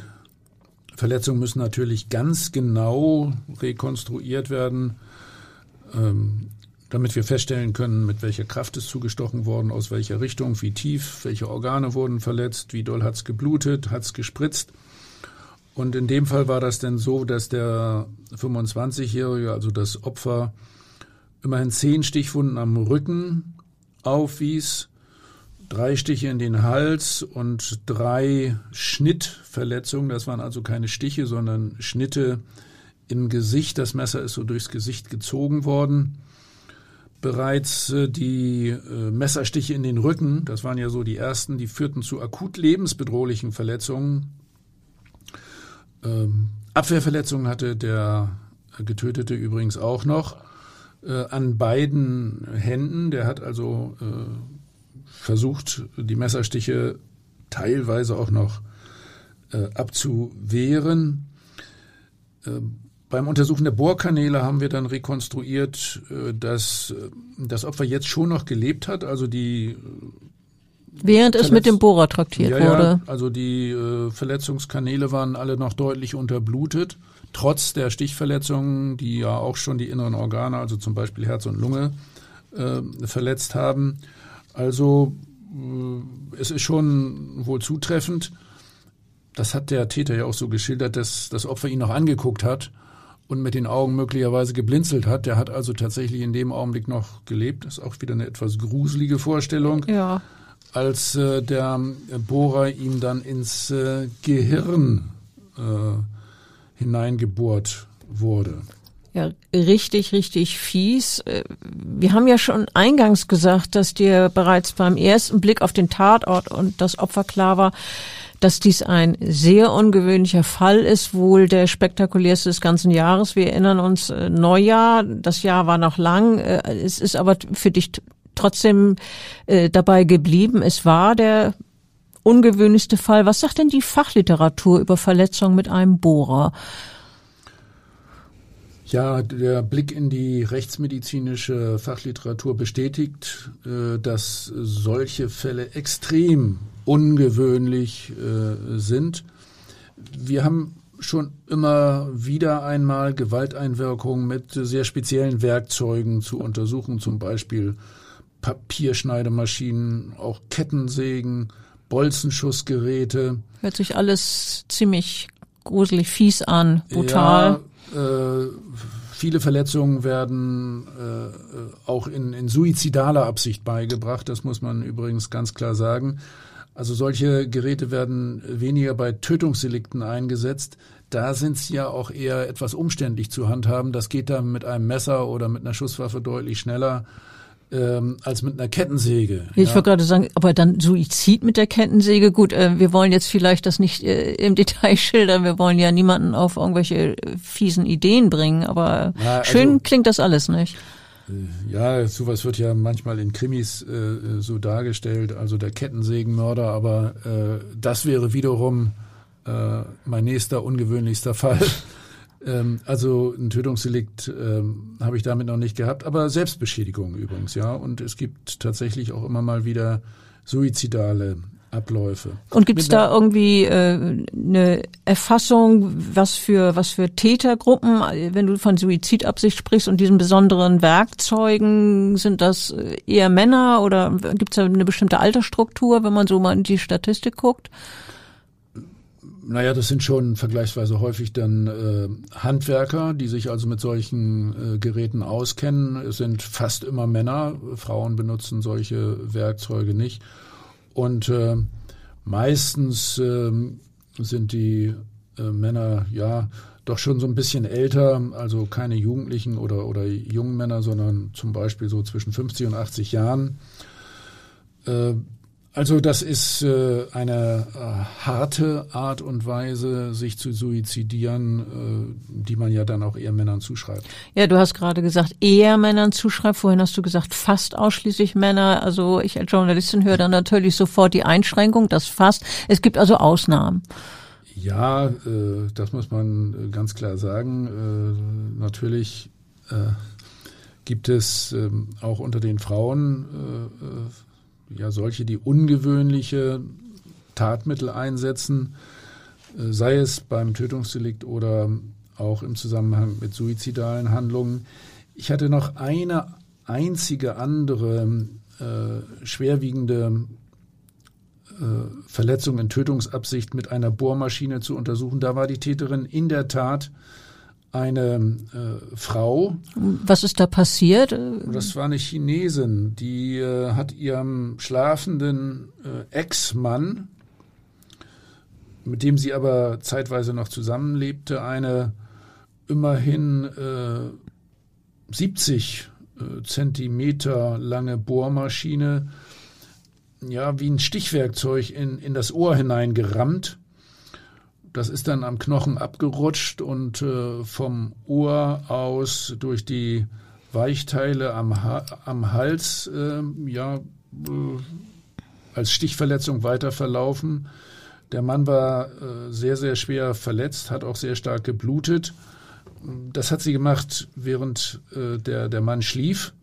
Verletzungen müssen natürlich ganz genau rekonstruiert werden. Damit wir feststellen können, mit welcher Kraft ist zugestochen worden, aus welcher Richtung, wie tief, welche Organe wurden verletzt, wie doll hat es geblutet, hat es gespritzt. Und in dem Fall war das denn so, dass der 25-Jährige, also das Opfer, immerhin zehn Stichwunden am Rücken aufwies, drei Stiche in den Hals und drei Schnittverletzungen. Das waren also keine Stiche, sondern Schnitte im Gesicht. Das Messer ist so durchs Gesicht gezogen worden bereits äh, die äh, Messerstiche in den Rücken, das waren ja so die ersten, die führten zu akut lebensbedrohlichen Verletzungen. Ähm, Abwehrverletzungen hatte der Getötete übrigens auch noch äh, an beiden Händen. Der hat also versucht, die Messerstiche teilweise auch noch abzuwehren. Beim Untersuchen der Bohrkanäle haben wir dann rekonstruiert, äh, dass äh, das Opfer jetzt schon noch gelebt hat, also die äh, Während Verletz es mit dem Bohrer traktiert ja, wurde. Ja, also die äh, Verletzungskanäle waren alle noch deutlich unterblutet, trotz der Stichverletzungen, die ja auch schon die inneren Organe, also zum Beispiel Herz und Lunge, äh, verletzt haben. Also äh, es ist schon wohl zutreffend. Das hat der Täter ja auch so geschildert, dass das Opfer ihn noch angeguckt hat und mit den Augen möglicherweise geblinzelt hat. Der hat also tatsächlich in dem Augenblick noch gelebt. Das ist auch wieder eine etwas gruselige Vorstellung. Ja. Als äh, der Bohrer ihm dann ins äh, Gehirn äh, hineingebohrt wurde. Ja, richtig, richtig fies. Äh, wir haben ja schon eingangs gesagt, dass dir bereits beim ersten Blick auf den Tatort und das Opfer klar war, dass dies ein sehr ungewöhnlicher Fall ist, wohl der spektakulärste des ganzen Jahres. Wir erinnern uns äh, Neujahr, das Jahr war noch lang, äh, es ist aber für dich trotzdem äh, dabei geblieben. Es war der ungewöhnlichste Fall. Was sagt denn die Fachliteratur über Verletzungen mit einem Bohrer? Ja, der Blick in die rechtsmedizinische Fachliteratur bestätigt, äh, dass solche Fälle extrem ungewöhnlich äh, sind. Wir haben schon immer wieder einmal Gewalteinwirkungen mit sehr speziellen Werkzeugen zu untersuchen, zum Beispiel Papierschneidemaschinen, auch Kettensägen, Bolzenschussgeräte. Hört sich alles ziemlich gruselig fies an, brutal. Ja, viele Verletzungen werden äh, auch in, in suizidaler Absicht beigebracht, das muss man übrigens ganz klar sagen. Also solche Geräte werden weniger bei Tötungsdelikten eingesetzt. Da sind sie ja auch eher etwas umständlich zu handhaben. Das geht dann mit einem Messer oder mit einer Schusswaffe deutlich schneller ähm, als mit einer Kettensäge. Ich ja. wollte gerade sagen, aber dann Suizid mit der Kettensäge. Gut, äh, wir wollen jetzt vielleicht das nicht äh, im Detail schildern. Wir wollen ja niemanden auf irgendwelche äh, fiesen Ideen bringen. Aber Na, also, schön klingt das alles nicht. Äh, ja, sowas wird ja manchmal in Krimis äh, so dargestellt, also der Kettensägenmörder, aber äh, das wäre wiederum mein nächster ungewöhnlichster Fall. Ähm, also ein Tötungsdelikt ähm, habe ich damit noch nicht gehabt, aber Selbstbeschädigung übrigens, ja. Und es gibt tatsächlich auch immer mal wieder suizidale Abläufe. Und gibt es da irgendwie äh, eine Erfassung, was für was für Tätergruppen, wenn du von Suizidabsicht sprichst und diesen besonderen Werkzeugen, sind das eher Männer oder gibt es da eine bestimmte Altersstruktur, wenn man so mal in die Statistik guckt? Naja, das sind schon vergleichsweise häufig dann äh, Handwerker, die sich also mit solchen äh, Geräten auskennen. Es sind fast immer Männer. Frauen benutzen solche Werkzeuge nicht. Und äh, meistens äh, sind die äh, Männer ja doch schon so ein bisschen älter, also keine Jugendlichen oder, oder jungen Männer, sondern zum Beispiel so zwischen 50 und 80 Jahren. Äh, also das ist äh, eine äh, harte Art und Weise, sich zu suizidieren, äh, die man ja dann auch eher Männern zuschreibt. Ja, du hast gerade gesagt, eher Männern zuschreibt. Vorhin hast du gesagt, fast ausschließlich Männer. Also ich als Journalistin höre dann natürlich sofort die Einschränkung, das fast. Es gibt also Ausnahmen. Ja, äh, das muss man äh, ganz klar sagen. Äh, natürlich äh, gibt es äh, auch unter den Frauen äh, äh ja solche, die ungewöhnliche Tatmittel einsetzen, äh, sei es beim Tötungsdelikt oder auch im Zusammenhang mit suizidalen Handlungen. Ich hatte noch eine einzige andere äh, schwerwiegende äh, Verletzung in Tötungsabsicht mit einer Bohrmaschine zu untersuchen. Da war die Täterin in der Tat eine äh, Frau. Was ist da passiert? Das war eine Chinesin, die äh, hat ihrem schlafenden äh, Ex-Mann, mit dem sie aber zeitweise noch zusammenlebte, eine immerhin 70 äh, äh, Zentimeter lange Bohrmaschine, ja, wie ein Stichwerkzeug in, in das Ohr hineingerammt das ist dann am Knochen abgerutscht und äh, vom Ohr aus durch die Weichteile am, ha am Hals äh, ja, äh, als Stichverletzung weiter verlaufen. Der Mann war äh, sehr, sehr schwer verletzt, hat auch sehr stark geblutet. Das hat sie gemacht, während äh, der, der Mann schlief.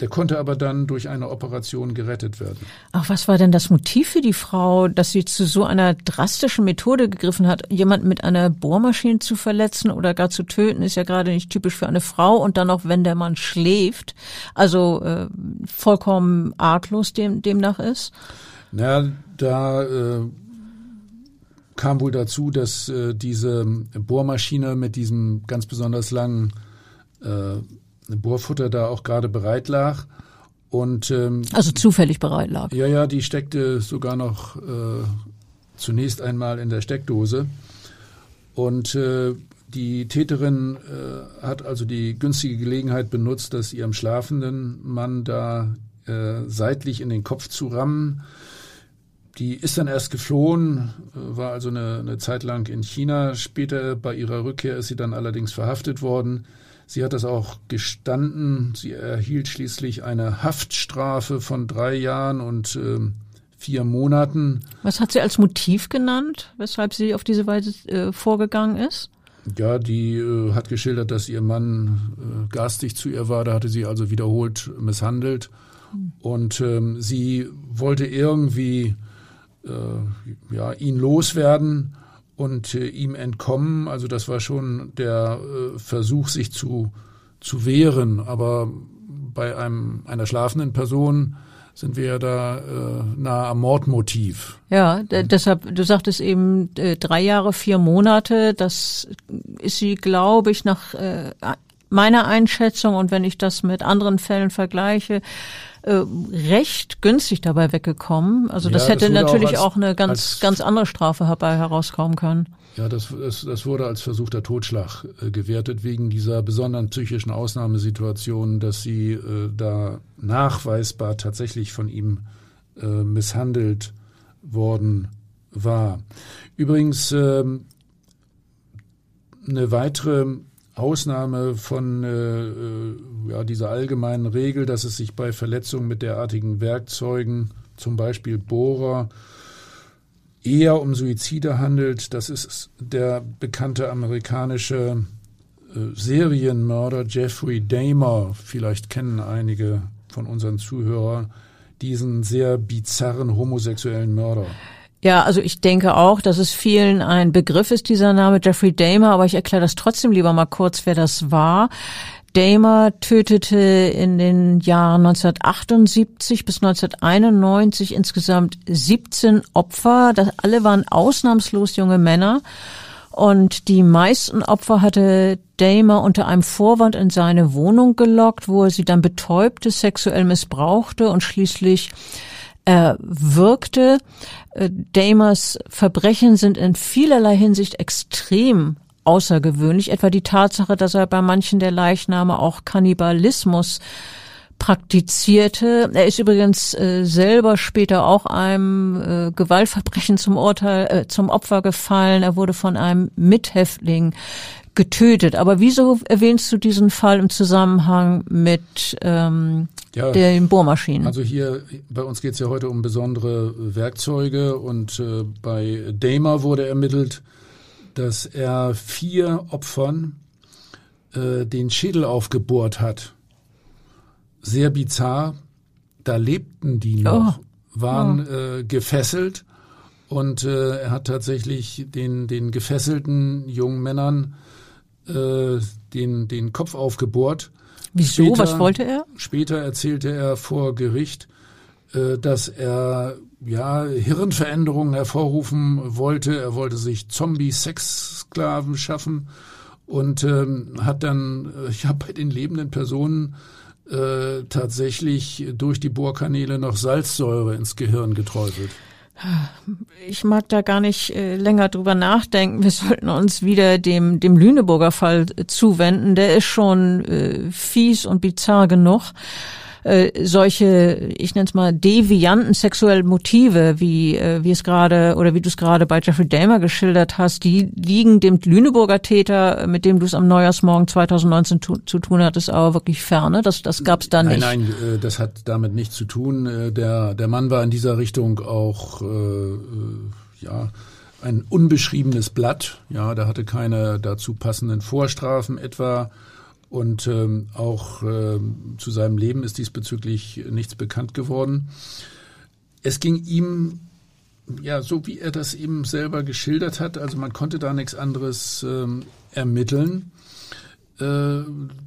Der konnte aber dann durch eine Operation gerettet werden. Ach, was war denn das Motiv für die Frau, dass sie zu so einer drastischen Methode gegriffen hat, jemanden mit einer Bohrmaschine zu verletzen oder gar zu töten, ist ja gerade nicht typisch für eine Frau und dann auch, wenn der Mann schläft, also äh, vollkommen arglos dem, demnach ist? Na, da äh, kam wohl dazu, dass äh, diese Bohrmaschine mit diesem ganz besonders langen äh, Bohrfutter da auch gerade bereit lag. Und, ähm, also zufällig bereit lag. Ja, ja, die steckte sogar noch äh, zunächst einmal in der Steckdose. Und äh, die Täterin äh, hat also die günstige Gelegenheit benutzt, das ihrem schlafenden Mann da äh, seitlich in den Kopf zu rammen. Die ist dann erst geflohen, äh, war also eine, eine Zeit lang in China. Später bei ihrer Rückkehr ist sie dann allerdings verhaftet worden. Sie hat das auch gestanden. Sie erhielt schließlich eine Haftstrafe von drei Jahren und äh, vier Monaten. Was hat sie als Motiv genannt, weshalb sie auf diese Weise äh, vorgegangen ist? Ja, die äh, hat geschildert, dass ihr Mann äh, garstig zu ihr war. Da hatte sie also wiederholt misshandelt. Mhm. Und ähm, sie wollte irgendwie äh, ja, ihn loswerden und äh, ihm entkommen. Also das war schon der äh, Versuch, sich zu, zu wehren. Aber bei einem, einer schlafenden Person sind wir ja da äh, nah am Mordmotiv. Ja, deshalb, du sagtest eben äh, drei Jahre, vier Monate, das ist sie, glaube ich, nach äh, meiner Einschätzung und wenn ich das mit anderen Fällen vergleiche, äh, recht günstig dabei weggekommen. Also das ja, hätte das natürlich auch, als, auch, eine ganz, ganz andere Strafe herbei herauskommen können. Ja, das, das, das wurde als versuchter Totschlag äh, gewertet wegen dieser besonderen psychischen Ausnahmesituation, dass sie äh, da nachweisbar tatsächlich von ihm äh, misshandelt worden war. Übrigens äh, eine weitere Ausnahme von äh, äh, ja, dieser allgemeinen Regel, dass es sich bei Verletzungen mit derartigen Werkzeugen, zum Beispiel Bohrer, eher um Suizide handelt. Das ist der bekannte amerikanische äh, Serienmörder Jeffrey Dahmer. Vielleicht kennen einige von unseren Zuhörern diesen sehr bizarren homosexuellen Mörder. Ja, also ich denke auch, dass es vielen ein Begriff ist, dieser Name Jeffrey Dahmer, aber ich erkläre das trotzdem lieber mal kurz, wer das war. Dahmer tötete in den Jahren 1978 bis 1991 insgesamt 17 Opfer. Das alle waren ausnahmslos junge Männer. Und die meisten Opfer hatte Dahmer unter einem Vorwand in seine Wohnung gelockt, wo er sie dann betäubte, sexuell missbrauchte und schließlich äh, wirkte. Äh, Damers Verbrechen sind in vielerlei Hinsicht extrem außergewöhnlich, etwa die Tatsache, dass er bei manchen der Leichname auch Kannibalismus praktizierte. Er ist übrigens äh, selber später auch einem äh, Gewaltverbrechen zum Urteil, äh, zum Opfer gefallen. Er wurde von einem Mithäftling getötet. Aber wieso erwähnst du diesen Fall im Zusammenhang mit ähm, ja, den Bohrmaschinen? Also hier bei uns geht es ja heute um besondere Werkzeuge und äh, bei Damer wurde ermittelt, dass er vier Opfern äh, den Schädel aufgebohrt hat. Sehr bizarr. Da lebten die noch, oh. waren oh. Äh, gefesselt und äh, er hat tatsächlich den, den gefesselten jungen Männern äh, den, den Kopf aufgebohrt. Wieso? Später, Was wollte er? Später erzählte er vor Gericht, äh, dass er ja Hirnveränderungen hervorrufen wollte. Er wollte sich Zombie-Sexsklaven schaffen und ähm, hat dann äh, ja bei den lebenden Personen äh, tatsächlich durch die Bohrkanäle noch Salzsäure ins Gehirn geträufelt. Ich mag da gar nicht äh, länger drüber nachdenken. Wir sollten uns wieder dem, dem Lüneburger Fall zuwenden. Der ist schon äh, fies und bizarr genug äh, solche, ich nenne es mal, devianten sexuellen Motive, wie, äh, wie es gerade oder wie du es gerade bei Jeffrey Dahmer geschildert hast, die liegen dem Lüneburger Täter, mit dem du es am Neujahrsmorgen 2019 tu, zu tun hattest, aber wirklich ferne. Das, das gab es da nicht. Nein, nein, äh, das hat damit nichts zu tun. Äh, der, der Mann war in dieser Richtung auch, äh, äh, ja, ein unbeschriebenes Blatt. Ja, da hatte keine dazu passenden Vorstrafen etwa und ähm, auch ähm, zu seinem Leben ist diesbezüglich nichts bekannt geworden. Es ging ihm ja so, wie er das eben selber geschildert hat. Also man konnte da nichts anderes ähm, ermitteln. Äh,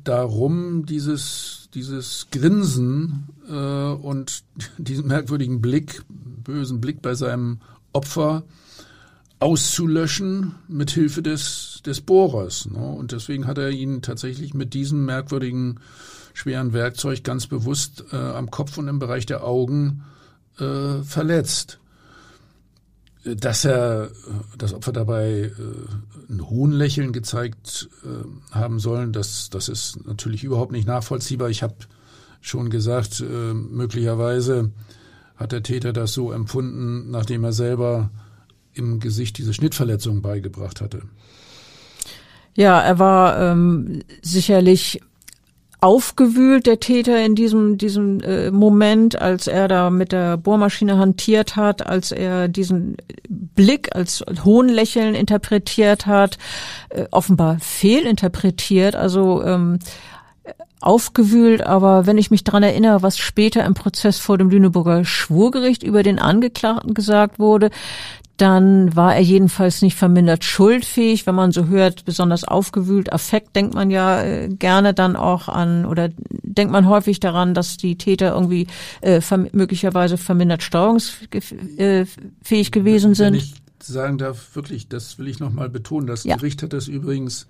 darum dieses dieses Grinsen äh, und diesen merkwürdigen Blick, bösen Blick bei seinem Opfer auszulöschen mit Hilfe des, des Bohrers. Ne? Und deswegen hat er ihn tatsächlich mit diesem merkwürdigen, schweren Werkzeug ganz bewusst äh, am Kopf und im Bereich der Augen äh, verletzt. Dass er das Opfer dabei äh, ein Hohnlächeln gezeigt äh, haben sollen, das, das ist natürlich überhaupt nicht nachvollziehbar. Ich habe schon gesagt, äh, möglicherweise hat der Täter das so empfunden, nachdem er selber im Gesicht diese Schnittverletzung beigebracht hatte. Ja, er war ähm, sicherlich aufgewühlt, der Täter in diesem, diesem äh, Moment, als er da mit der Bohrmaschine hantiert hat, als er diesen Blick als Hohnlächeln interpretiert hat, äh, offenbar fehlinterpretiert, also ähm, aufgewühlt, aber wenn ich mich dran erinnere, was später im Prozess vor dem Lüneburger Schwurgericht über den Angeklagten gesagt wurde, dann war er jedenfalls nicht vermindert schuldfähig. Wenn man so hört, besonders aufgewühlt, Affekt, denkt man ja äh, gerne dann auch an oder denkt man häufig daran, dass die Täter irgendwie äh, möglicherweise vermindert steuerungsfähig äh, gewesen sind. Wenn ich sagen darf, wirklich, das will ich nochmal betonen. Das ja. Gericht hat das übrigens,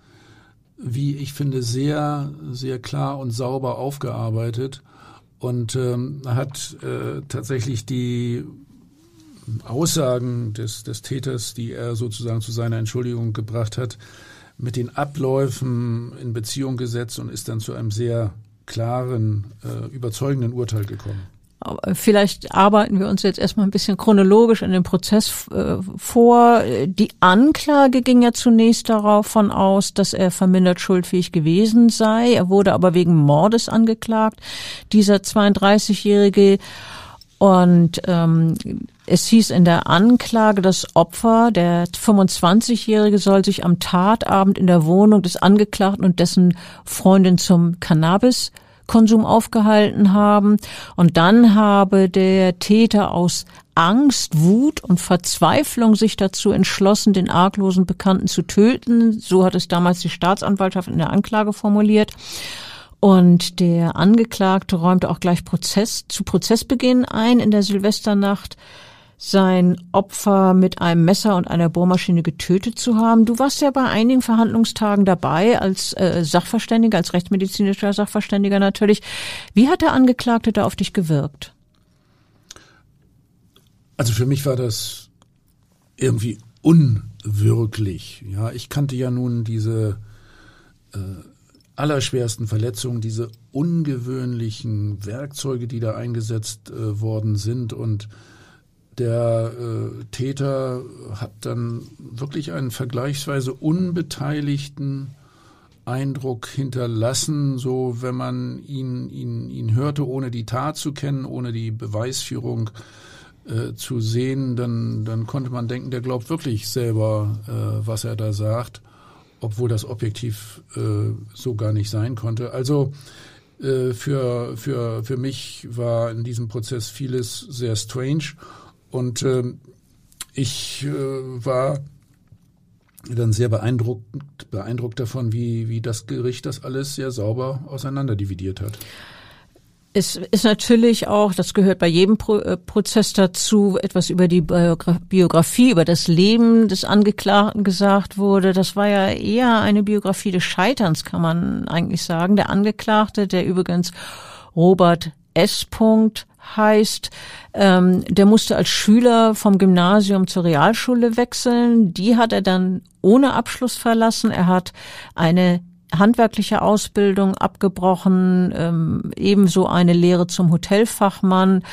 wie ich finde, sehr, sehr klar und sauber aufgearbeitet und ähm, hat äh, tatsächlich die Aussagen des, des Täters, die er sozusagen zu seiner Entschuldigung gebracht hat, mit den Abläufen in Beziehung gesetzt und ist dann zu einem sehr klaren, äh, überzeugenden Urteil gekommen. Vielleicht arbeiten wir uns jetzt erstmal ein bisschen chronologisch in den Prozess äh, vor. Die Anklage ging ja zunächst davon aus, dass er vermindert schuldfähig gewesen sei. Er wurde aber wegen Mordes angeklagt. Dieser 32-jährige und ähm, es hieß in der Anklage, das Opfer, der 25-Jährige, soll sich am Tatabend in der Wohnung des Angeklagten und dessen Freundin zum Cannabiskonsum aufgehalten haben. Und dann habe der Täter aus Angst, Wut und Verzweiflung sich dazu entschlossen, den arglosen Bekannten zu töten. So hat es damals die Staatsanwaltschaft in der Anklage formuliert. Und der Angeklagte räumte auch gleich Prozess, zu Prozessbeginn ein in der Silvesternacht sein Opfer mit einem Messer und einer Bohrmaschine getötet zu haben. Du warst ja bei einigen Verhandlungstagen dabei als äh, Sachverständiger, als rechtsmedizinischer Sachverständiger natürlich. Wie hat der Angeklagte da auf dich gewirkt? Also für mich war das irgendwie unwirklich. Ja, ich kannte ja nun diese äh, allerschwersten Verletzungen, diese ungewöhnlichen Werkzeuge, die da eingesetzt äh, worden sind. Und der äh, Täter hat dann wirklich einen vergleichsweise unbeteiligten Eindruck hinterlassen, so wenn man ihn, ihn, ihn hörte, ohne die Tat zu kennen, ohne die Beweisführung äh, zu sehen, dann, dann konnte man denken, der glaubt wirklich selber, äh, was er da sagt obwohl das objektiv äh, so gar nicht sein konnte. Also äh, für, für, für mich war in diesem Prozess vieles sehr strange und äh, ich äh, war dann sehr beeindruckt, beeindruckt davon, wie, wie das Gericht das alles sehr sauber auseinanderdividiert hat. Es ist natürlich auch, das gehört bei jedem äh, Prozess dazu, etwas über die Biogra Biografie, über das Leben des Angeklagten gesagt wurde. Das war ja eher eine Biografie des Scheiterns, kann man eigentlich sagen. Der Angeklagte, der übrigens Robert S. heißt, ähm, der musste als Schüler vom Gymnasium zur Realschule wechseln. Die hat er dann ohne Abschluss verlassen. Er hat eine handwerkliche Ausbildung abgebrochen, ähm, ebenso eine Lehre zum Hotelfachmann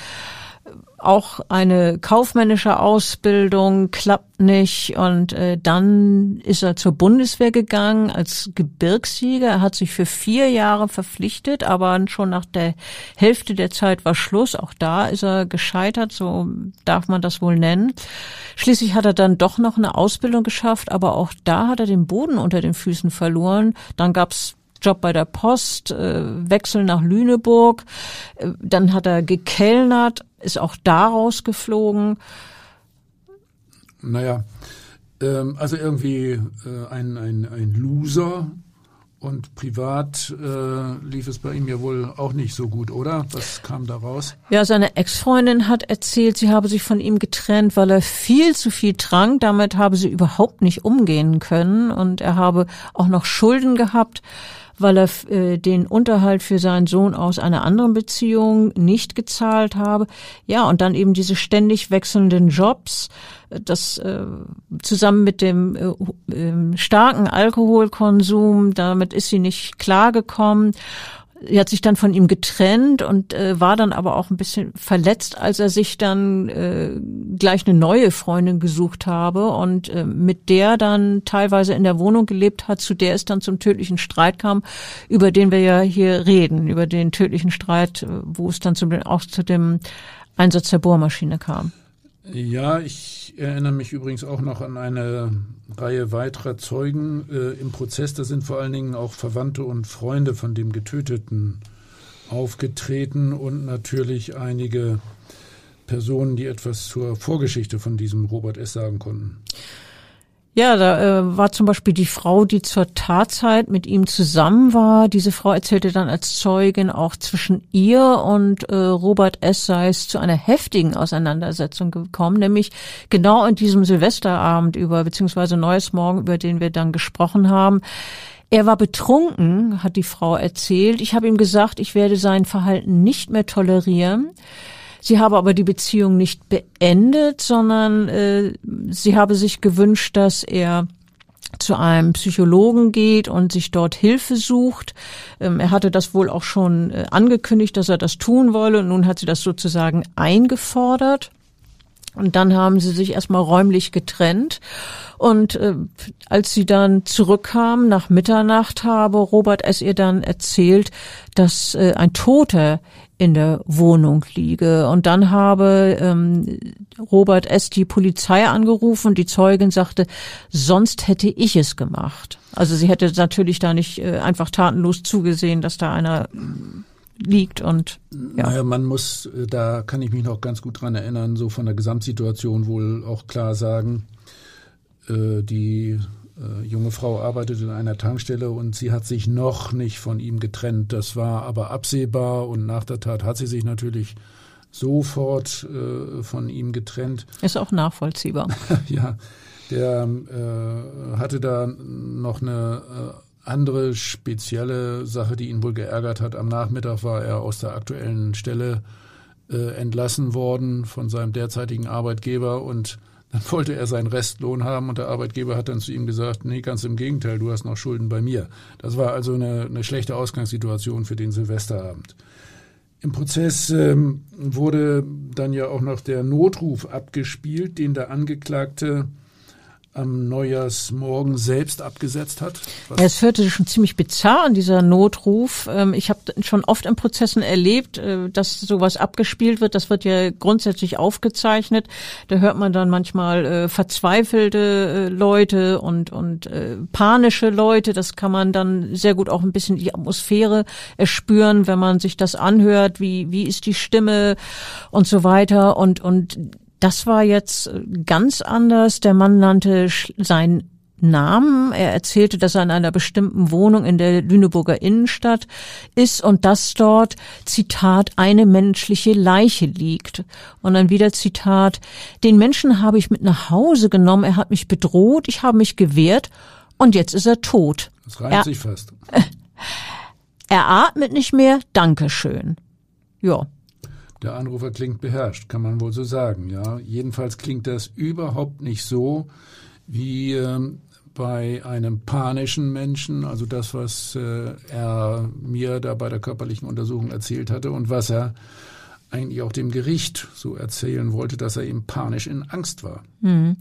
auch eine kaufmännische Ausbildung klappt nicht und äh, dann ist er zur Bundeswehr gegangen als Gebirgsjäger. Er hat sich für vier Jahre verpflichtet, aber schon nach der Hälfte der Zeit war Schluss. Auch da ist er gescheitert, so darf man das wohl nennen. Schließlich hat er dann doch noch eine Ausbildung geschafft, aber auch da hat er den Boden unter den Füßen verloren. Dann gab's Job bei der Post, äh, Wechsel nach Lüneburg. Äh, dann hat er gekellnert, ist auch da rausgeflogen. Naja, ähm, also irgendwie äh, ein, ein, ein Loser, und privat äh, lief es bei ihm ja wohl auch nicht so gut, oder? Was kam da raus? Ja, seine Ex-Freundin hat erzählt, sie habe sich von ihm getrennt, weil er viel zu viel trank. Damit habe sie überhaupt nicht umgehen können und er habe auch noch Schulden gehabt weil er äh, den Unterhalt für seinen Sohn aus einer anderen Beziehung nicht gezahlt habe. Ja, und dann eben diese ständig wechselnden Jobs, äh, das äh, zusammen mit dem äh, äh, starken Alkoholkonsum, damit ist sie nicht klargekommen. Sie hat sich dann von ihm getrennt und äh, war dann aber auch ein bisschen verletzt, als er sich dann äh, gleich eine neue Freundin gesucht habe und äh, mit der dann teilweise in der Wohnung gelebt hat, zu der es dann zum tödlichen Streit kam, über den wir ja hier reden, über den tödlichen Streit, äh, wo es dann zum, auch zu dem Einsatz der Bohrmaschine kam. Ja, ich erinnere mich übrigens auch noch an eine Reihe weiterer Zeugen äh, im Prozess. Da sind vor allen Dingen auch Verwandte und Freunde von dem Getöteten aufgetreten und natürlich einige Personen, die etwas zur Vorgeschichte von diesem Robert S. sagen konnten. Ja, da äh, war zum Beispiel die Frau, die zur Tatzeit mit ihm zusammen war. Diese Frau erzählte dann als Zeugin auch zwischen ihr und äh, Robert S. sei es zu einer heftigen Auseinandersetzung gekommen, nämlich genau in diesem Silvesterabend über, beziehungsweise Neues Morgen, über den wir dann gesprochen haben. Er war betrunken, hat die Frau erzählt. Ich habe ihm gesagt, ich werde sein Verhalten nicht mehr tolerieren. Sie habe aber die Beziehung nicht beendet, sondern äh, sie habe sich gewünscht, dass er zu einem Psychologen geht und sich dort Hilfe sucht. Ähm, er hatte das wohl auch schon äh, angekündigt, dass er das tun wolle. Und nun hat sie das sozusagen eingefordert. Und dann haben sie sich erstmal räumlich getrennt. Und äh, als sie dann zurückkam nach Mitternacht, habe Robert es ihr dann erzählt, dass äh, ein Toter in der Wohnung liege. Und dann habe ähm, Robert S. die Polizei angerufen. Die Zeugin sagte, sonst hätte ich es gemacht. Also sie hätte natürlich da nicht äh, einfach tatenlos zugesehen, dass da einer liegt und ja. Naja, man muss, äh, da kann ich mich noch ganz gut dran erinnern, so von der Gesamtsituation wohl auch klar sagen, äh, die äh, junge Frau arbeitet in einer Tankstelle und sie hat sich noch nicht von ihm getrennt. Das war aber absehbar und nach der Tat hat sie sich natürlich sofort äh, von ihm getrennt. Ist auch nachvollziehbar. ja, der äh, hatte da noch eine äh, andere spezielle Sache, die ihn wohl geärgert hat. Am Nachmittag war er aus der aktuellen Stelle äh, entlassen worden von seinem derzeitigen Arbeitgeber und dann wollte er seinen Restlohn haben und der Arbeitgeber hat dann zu ihm gesagt, nee, ganz im Gegenteil, du hast noch Schulden bei mir. Das war also eine, eine schlechte Ausgangssituation für den Silvesterabend. Im Prozess ähm, wurde dann ja auch noch der Notruf abgespielt, den der Angeklagte am Neujahrsmorgen selbst abgesetzt hat? Was? Es hörte schon ziemlich bizarr an, dieser Notruf. Ähm, ich habe schon oft in Prozessen erlebt, äh, dass sowas abgespielt wird. Das wird ja grundsätzlich aufgezeichnet. Da hört man dann manchmal äh, verzweifelte äh, Leute und, und panische Leute. Das kann man dann sehr gut auch ein bisschen die Atmosphäre erspüren, wenn man sich das anhört. Wie, wie ist die Stimme und so weiter. Und, und das war jetzt ganz anders. Der Mann nannte seinen Namen. Er erzählte, dass er in einer bestimmten Wohnung in der Lüneburger Innenstadt ist und dass dort, Zitat, eine menschliche Leiche liegt. Und dann wieder Zitat, den Menschen habe ich mit nach Hause genommen, er hat mich bedroht, ich habe mich gewehrt und jetzt ist er tot. Das reimt er, sich fast. Er atmet nicht mehr, Dankeschön. Ja. Der Anrufer klingt beherrscht, kann man wohl so sagen. Ja, jedenfalls klingt das überhaupt nicht so wie ähm, bei einem panischen Menschen, also das, was äh, er mir da bei der körperlichen Untersuchung erzählt hatte und was er eigentlich auch dem Gericht so erzählen wollte, dass er eben panisch in Angst war. Mhm.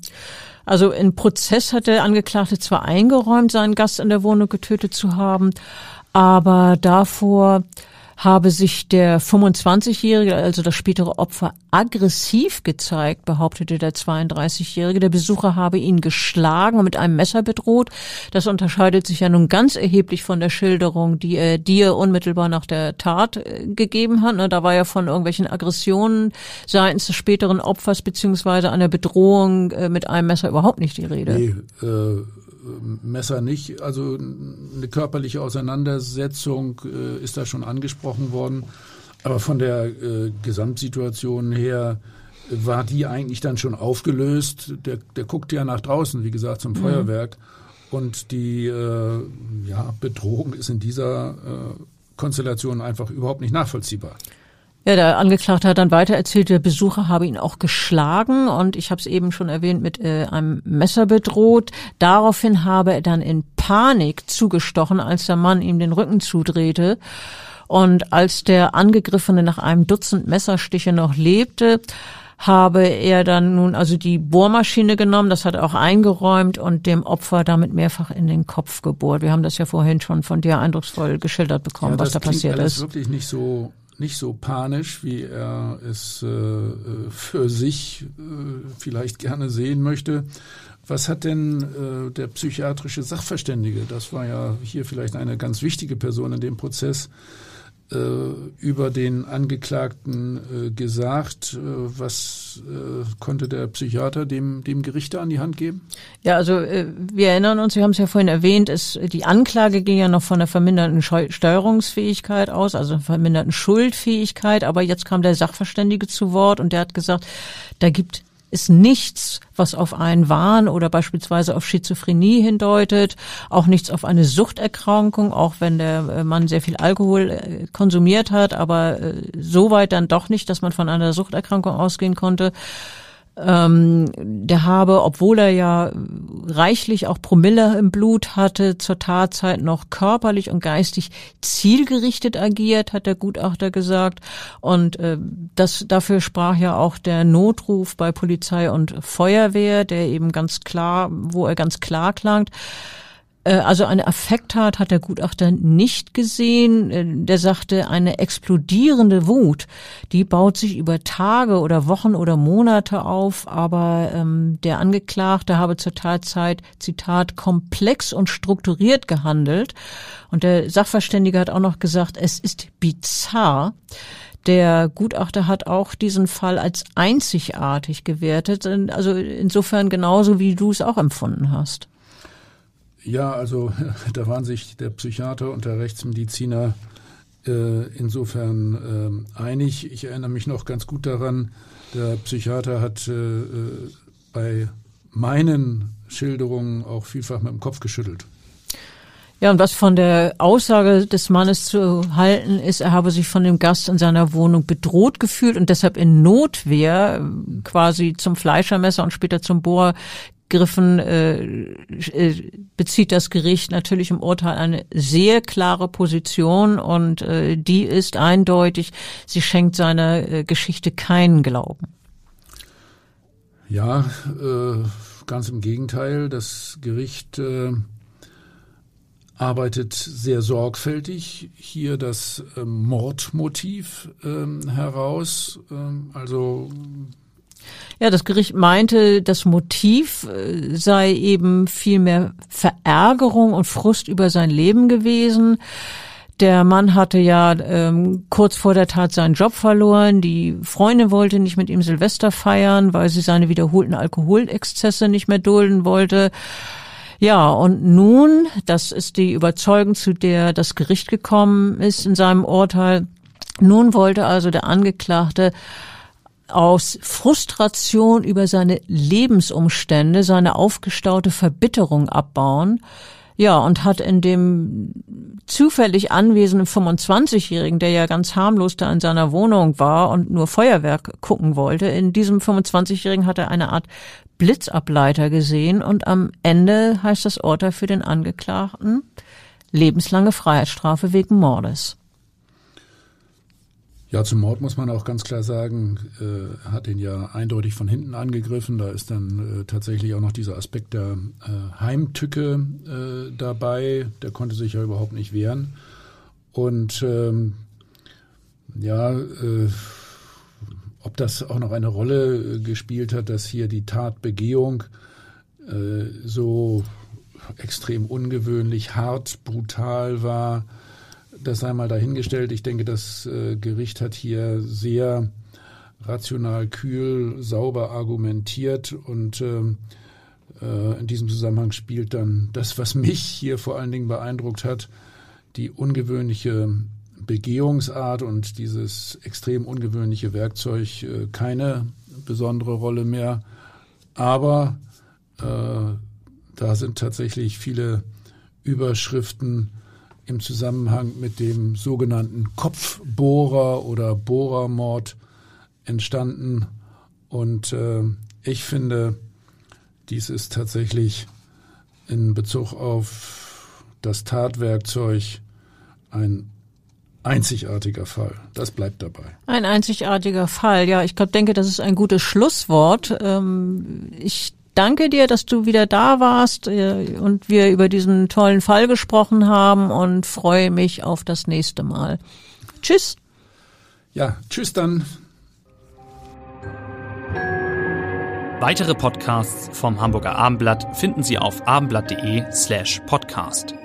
Also im Prozess hat der Angeklagte zwar eingeräumt, seinen Gast in der Wohnung getötet zu haben, aber davor habe sich der 25-Jährige, also das spätere Opfer, aggressiv gezeigt, behauptete der 32-Jährige. Der Besucher habe ihn geschlagen und mit einem Messer bedroht. Das unterscheidet sich ja nun ganz erheblich von der Schilderung, die er dir unmittelbar nach der Tat äh, gegeben hat. Ne, da war ja von irgendwelchen Aggressionen seitens des späteren Opfers beziehungsweise einer Bedrohung äh, mit einem Messer überhaupt nicht die Rede. Nee, äh Messer nicht. Also eine körperliche Auseinandersetzung äh, ist da schon angesprochen worden. Aber von der äh, Gesamtsituation her war die eigentlich dann schon aufgelöst. Der, der guckt ja nach draußen, wie gesagt, zum mhm. Feuerwerk. Und die äh, ja, Bedrohung ist in dieser äh, Konstellation einfach überhaupt nicht nachvollziehbar. Ja, der Angeklagte hat dann weiter erzählt, der Besucher habe ihn auch geschlagen und ich habe es eben schon erwähnt, mit äh, einem Messer bedroht. Daraufhin habe er dann in Panik zugestochen, als der Mann ihm den Rücken zudrehte. Und als der Angegriffene nach einem Dutzend Messerstiche noch lebte, habe er dann nun also die Bohrmaschine genommen, das hat er auch eingeräumt und dem Opfer damit mehrfach in den Kopf gebohrt. Wir haben das ja vorhin schon von dir eindrucksvoll geschildert bekommen, ja, was da passiert alles ist. wirklich nicht so nicht so panisch, wie er es äh, für sich äh, vielleicht gerne sehen möchte. Was hat denn äh, der psychiatrische Sachverständige, das war ja hier vielleicht eine ganz wichtige Person in dem Prozess, äh, über den Angeklagten äh, gesagt. Äh, was äh, konnte der Psychiater dem, dem Gericht an die Hand geben? Ja, also äh, wir erinnern uns, wir haben es ja vorhin erwähnt, es, die Anklage ging ja noch von der verminderten Steuerungsfähigkeit aus, also verminderten Schuldfähigkeit, aber jetzt kam der Sachverständige zu Wort und der hat gesagt, da gibt ist nichts, was auf einen Wahn oder beispielsweise auf Schizophrenie hindeutet, auch nichts auf eine Suchterkrankung, auch wenn der äh, Mann sehr viel Alkohol äh, konsumiert hat, aber äh, soweit dann doch nicht, dass man von einer Suchterkrankung ausgehen konnte ähm, der habe, obwohl er ja reichlich auch Promille im Blut hatte, zur Tatzeit noch körperlich und geistig zielgerichtet agiert, hat der Gutachter gesagt. Und äh, das dafür sprach ja auch der Notruf bei Polizei und Feuerwehr, der eben ganz klar, wo er ganz klar klangt. Äh, also eine Affekttat hat der Gutachter nicht gesehen. Äh, der sagte, eine explodierende Wut, die baut sich über Tage oder Wochen oder Monate auf, aber ähm, der Angeklagte habe zur Tatzeit, Zitat, komplex und strukturiert gehandelt. Und der Sachverständige hat auch noch gesagt, es ist bizarr. Der Gutachter hat auch diesen Fall als einzigartig gewertet, also insofern genauso wie du es auch empfunden hast. Ja, also da waren sich der Psychiater und der Rechtsmediziner äh, insofern äh, einig. Ich erinnere mich noch ganz gut daran, der Psychiater hat äh, äh, bei meinen Schilderungen auch vielfach mit dem Kopf geschüttelt. Ja, und was von der Aussage des Mannes zu halten ist, er habe sich von dem Gast in seiner Wohnung bedroht gefühlt und deshalb in Notwehr quasi zum Fleischermesser und später zum Bohr Griffen äh, äh, bezieht das Gericht natürlich im Urteil eine sehr klare Position und äh, die ist eindeutig, sie schenkt seiner äh, Geschichte keinen Glauben. Ja, äh, ganz im Gegenteil. Das Gericht äh, arbeitet sehr sorgfältig hier das äh, Mordmotiv äh, heraus. Äh, also ja, das Gericht meinte, das Motiv äh, sei eben viel mehr Verärgerung und Frust über sein Leben gewesen. Der Mann hatte ja ähm, kurz vor der Tat seinen Job verloren. Die Freundin wollte nicht mit ihm Silvester feiern, weil sie seine wiederholten Alkoholexzesse nicht mehr dulden wollte. Ja, und nun, das ist die Überzeugung, zu der das Gericht gekommen ist in seinem Urteil, nun wollte also der Angeklagte aus Frustration über seine Lebensumstände, seine aufgestaute Verbitterung abbauen. Ja, und hat in dem zufällig anwesenden 25-Jährigen, der ja ganz harmlos da in seiner Wohnung war und nur Feuerwerk gucken wollte, in diesem 25-Jährigen hat er eine Art Blitzableiter gesehen und am Ende heißt das Urteil für den Angeklagten lebenslange Freiheitsstrafe wegen Mordes. Ja, zum Mord muss man auch ganz klar sagen, äh, hat ihn ja eindeutig von hinten angegriffen. Da ist dann äh, tatsächlich auch noch dieser Aspekt der äh, Heimtücke äh, dabei. Der konnte sich ja überhaupt nicht wehren. Und ähm, ja, äh, ob das auch noch eine Rolle äh, gespielt hat, dass hier die Tatbegehung so extrem ungewöhnlich, hart, brutal war, das sei mal dahingestellt. Ich denke, das äh, Gericht hat hier sehr rational, kühl, sauber argumentiert und ähm, äh, in diesem Zusammenhang spielt dann das, was mich hier vor allen Dingen beeindruckt hat, die ungewöhnliche Begehungsart und dieses extrem ungewöhnliche Werkzeug äh, keine besondere Rolle mehr. Aber äh, da sind tatsächlich viele Überschriften im Zusammenhang mit dem sogenannten Kopfbohrer oder Bohrermord entstanden. Und äh, ich finde, dies ist tatsächlich in Bezug auf das Tatwerkzeug ein einzigartiger Fall. Das bleibt dabei. Ein einzigartiger Fall. Ja, ich glaube, denke, das ist ein gutes Schlusswort. Ähm, ich danke dir, dass du wieder da warst äh, und wir über diesen tollen Fall gesprochen haben und freue mich auf das nächste Mal. Tschüss. Ja, tschüss dann. Weitere Podcasts vom Hamburger Abendblatt finden Sie auf abendblatt.de slash podcast.